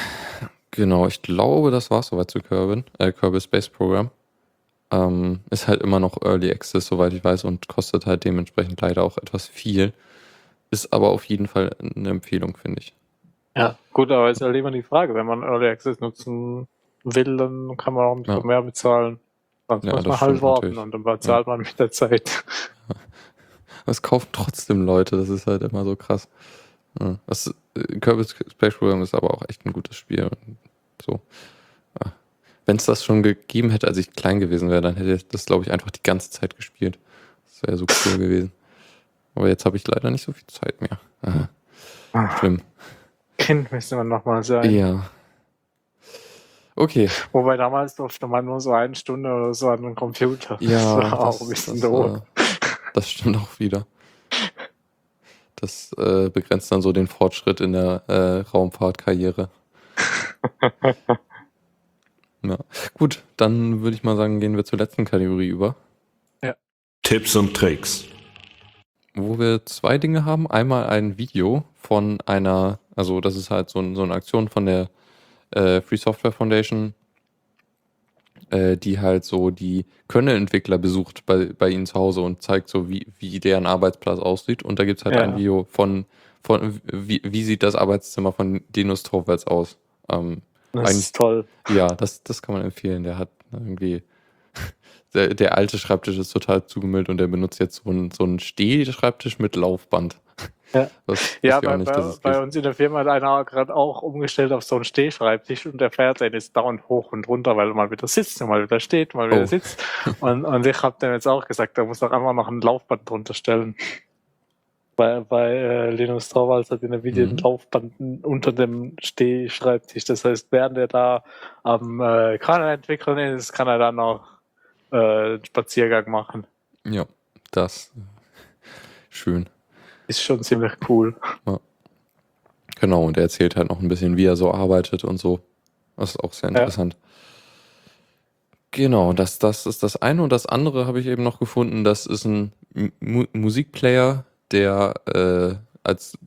genau. Ich glaube, das war soweit zu Kerbin, äh, Kerbal Space Program. Ähm, ist halt immer noch Early Access, soweit ich weiß, und kostet halt dementsprechend leider auch etwas viel. Ist aber auf jeden Fall eine Empfehlung, finde ich. Ja, gut, aber ist halt immer die Frage, wenn man Early Access nutzen will, dann kann man auch ein bisschen ja. mehr bezahlen. Sonst ja, muss man halt warten natürlich. und dann bezahlt ja. man mit der Zeit. <laughs> Es kaufen trotzdem Leute, das ist halt immer so krass. Ja, das, äh, Kirby Space Program ist aber auch echt ein gutes Spiel. So. Wenn es das schon gegeben hätte, als ich klein gewesen wäre, dann hätte ich das, glaube ich, einfach die ganze Zeit gespielt. Das wäre so cool gewesen. Aber jetzt habe ich leider nicht so viel Zeit mehr. Aha. Ah. Schlimm. Kind müsste man nochmal sein. Ja. Okay. Wobei damals durfte man nur so eine Stunde oder so an den Computer. Ja, das war auch ein bisschen das, doof. das stimmt auch wieder. Das äh, begrenzt dann so den Fortschritt in der äh, Raumfahrtkarriere. <laughs> ja. Gut, dann würde ich mal sagen, gehen wir zur letzten Kategorie über. Ja. Tipps und Tricks wo wir zwei Dinge haben. Einmal ein Video von einer, also das ist halt so, so eine Aktion von der äh, Free Software Foundation, äh, die halt so die Kernel-Entwickler besucht bei, bei ihnen zu Hause und zeigt so, wie, wie deren Arbeitsplatz aussieht. Und da gibt es halt ja. ein Video von, von, wie, wie sieht das Arbeitszimmer von Linus Torvalds aus? Ähm, Das Eigentlich- ist toll. ja, das, das kann man empfehlen. Der hat irgendwie. <laughs> Der, der alte Schreibtisch ist total zugemüllt und der benutzt jetzt so einen, so einen Stehschreibtisch mit Laufband. Ja. Das Ja, auch bei, nicht, bei, bei uns in der Firma hat einer gerade auch umgestellt auf so einen Stehschreibtisch und der fährt den ist dauernd hoch und runter, weil er mal wieder sitzt und mal wieder steht, mal wieder Oh. sitzt. <laughs> Und, und ich habe dem jetzt auch gesagt, da muss doch einfach noch ein Laufband drunter stellen. Bei, bei äh, Linus Torvalds hat in der Video Mhm. ein Laufband unter dem Stehschreibtisch. Das heißt, während er da am äh, Kanal entwickeln ist, kann er dann noch äh, einen Spaziergang machen. Ja, das. Schön. Ist schon ziemlich cool. Genau, und er erzählt halt noch ein bisschen, wie er so arbeitet und so. Das ist auch sehr Ja. interessant. Genau, das, das ist das eine. Und das andere habe ich eben noch gefunden. Das ist ein Mu Musikplayer, der äh, als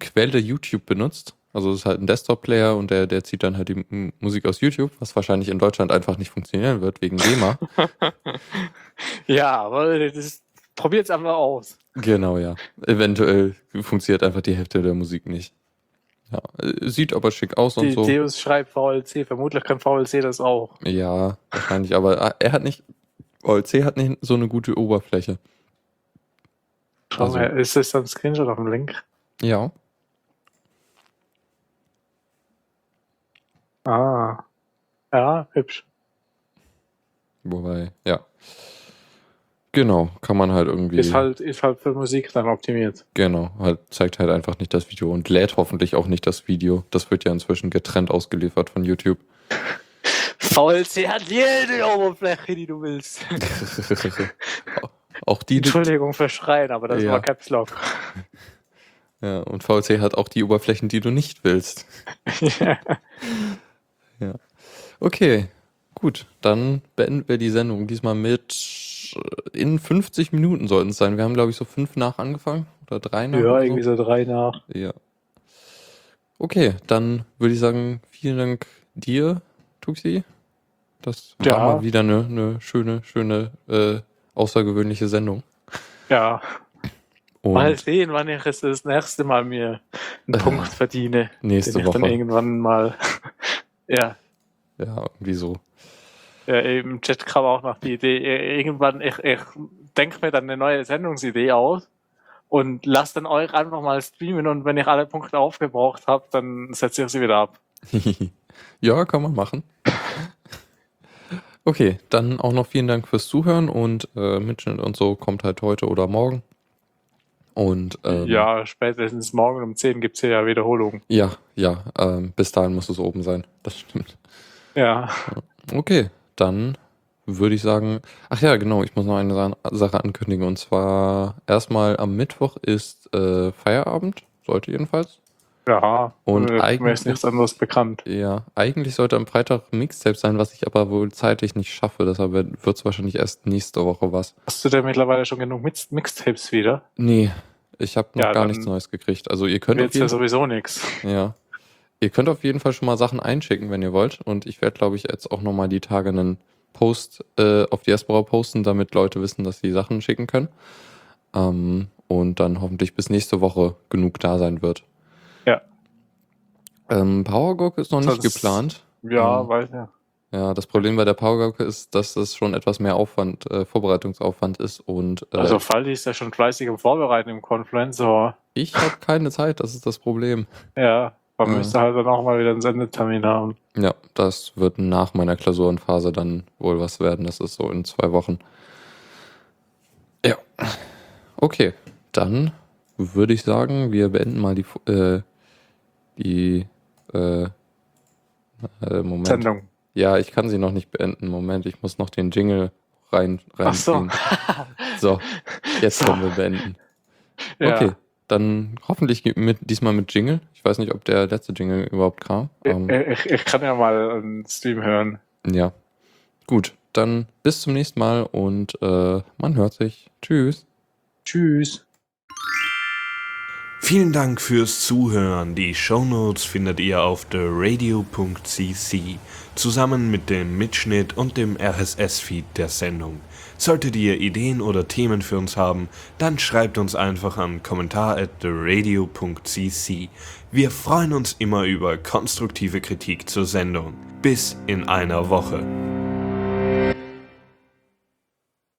Quelle YouTube benutzt. Also es ist halt ein Desktop-Player und der, der zieht dann halt die M Musik aus YouTube, was wahrscheinlich in Deutschland einfach nicht funktionieren wird, wegen GEMA. <laughs> Ja, aber das probiert's einfach aus. Genau, ja. Eventuell funktioniert einfach die Hälfte der Musik nicht. Ja, sieht aber schick aus und Die so. Deus schreibt VLC, vermutlich kann VLC das auch. Ja, wahrscheinlich, aber ah, er hat nicht, OLC hat nicht so eine gute Oberfläche. Schau Also- mal, ist das ein Screenshot auf dem Link? Ja, Ah. Ja, hübsch. wobei, ja. Genau, kann man halt irgendwie, Ist halt, ist halt für Musik dann optimiert. genau, halt zeigt halt einfach nicht das Video und lädt hoffentlich auch nicht das Video. Das wird ja inzwischen getrennt ausgeliefert von YouTube. VLC hat jede Oberfläche, die du willst. <laughs> auch die, Entschuldigung für Schreien, aber das Ja. war Caps Lock. ja, und VLC hat auch die Oberflächen, die du nicht willst. <laughs> ja. Okay, gut, dann beenden wir die Sendung. Diesmal mit äh, in 50 Minuten sollten es sein. Wir haben, glaube ich, so fünf nach angefangen oder drei nach. ja, oder irgendwie so drei nach. Ja. Okay, dann würde ich sagen, vielen Dank dir, Tuxi. Das Ja. war mal wieder eine, eine schöne, schöne, äh, außergewöhnliche Sendung. Ja, Und mal sehen, wann ich es das nächste Mal mir einen Punkt <laughs> verdiene. nächste den ich dann Woche. irgendwann mal. <laughs> ja, Ja, irgendwie so. Ja, im Chat kam auch noch die Idee, äh, irgendwann, ich, ich denke mir dann eine neue Sendungsidee aus und lass dann euch einfach mal streamen und wenn ich alle Punkte aufgebraucht habe, dann setze ich sie wieder ab. <laughs> ja, kann man machen. Okay, dann auch noch vielen Dank fürs Zuhören und äh, Mitschnitt und so kommt halt heute oder morgen. Und ähm, ja, spätestens morgen um 10 gibt's hier ja Wiederholung. ja, ja, ähm, bis dahin muss es oben sein. Das stimmt. Ja, Okay, dann würde ich sagen, ach ja, genau, ich muss noch eine Sa Sache ankündigen und zwar erstmal am Mittwoch ist äh, Feierabend, sollte jedenfalls. ja. Und äh, mir eigentlich- ist nichts anderes bekannt. Ja, eigentlich sollte am Freitag Mixtape sein, was ich aber wohl zeitlich nicht schaffe, deshalb wird es wahrscheinlich erst nächste Woche was. Hast du denn mittlerweile schon genug Mix Mixtapes wieder? Nee, ich habe noch Ja, gar nichts Neues gekriegt. Also ihr könnt Wird's ja sowieso nichts. Ja. Ihr könnt auf jeden Fall schon mal Sachen einschicken, wenn ihr wollt. Und ich werde, glaube ich, jetzt auch nochmal die Tage einen Post äh, auf Diaspora posten, damit Leute wissen, dass sie Sachen schicken können. Ähm, und dann hoffentlich bis nächste Woche genug da sein wird. Ja. Ähm, Powergurke ist noch nicht Sonst- geplant. Ja, Ähm, weiß ja. Ja, das Problem bei der Powergurke ist, dass es schon etwas mehr Aufwand, äh, Vorbereitungsaufwand ist. Und äh, Also Faldi ist ja schon fleißig im Vorbereiten im Confluence, aber ich habe keine Zeit, das ist das Problem. ja, man Ja. müsste halt dann auch mal wieder einen Sendetermin haben. Ja, das wird nach meiner Klausurenphase dann wohl was werden. Das ist so in zwei Wochen. Ja. Okay, dann würde ich sagen, wir beenden mal die, äh, die, äh, äh, Moment. Sendung. Ja, ich kann sie noch nicht beenden. Moment, ich muss noch den Jingle rein, Ach so. reinziehen. <laughs> So, jetzt So. können wir beenden. Ja. Okay, dann hoffentlich mit, diesmal mit Jingle. Ich weiß nicht, ob der letzte Jingle überhaupt kam. Ähm, Ich, ich kann ja mal einen Stream hören. Ja. Gut, dann bis zum nächsten Mal und äh, man hört sich. Tschüss. Tschüss. Vielen Dank fürs Zuhören. Die Shownotes findet ihr auf theradio.cc zusammen mit dem Mitschnitt und dem RSS-Feed der Sendung. Solltet ihr Ideen oder Themen für uns haben, dann schreibt uns einfach an kommentar at theradio.cc. Wir freuen uns immer über konstruktive Kritik zur Sendung. Bis in einer Woche.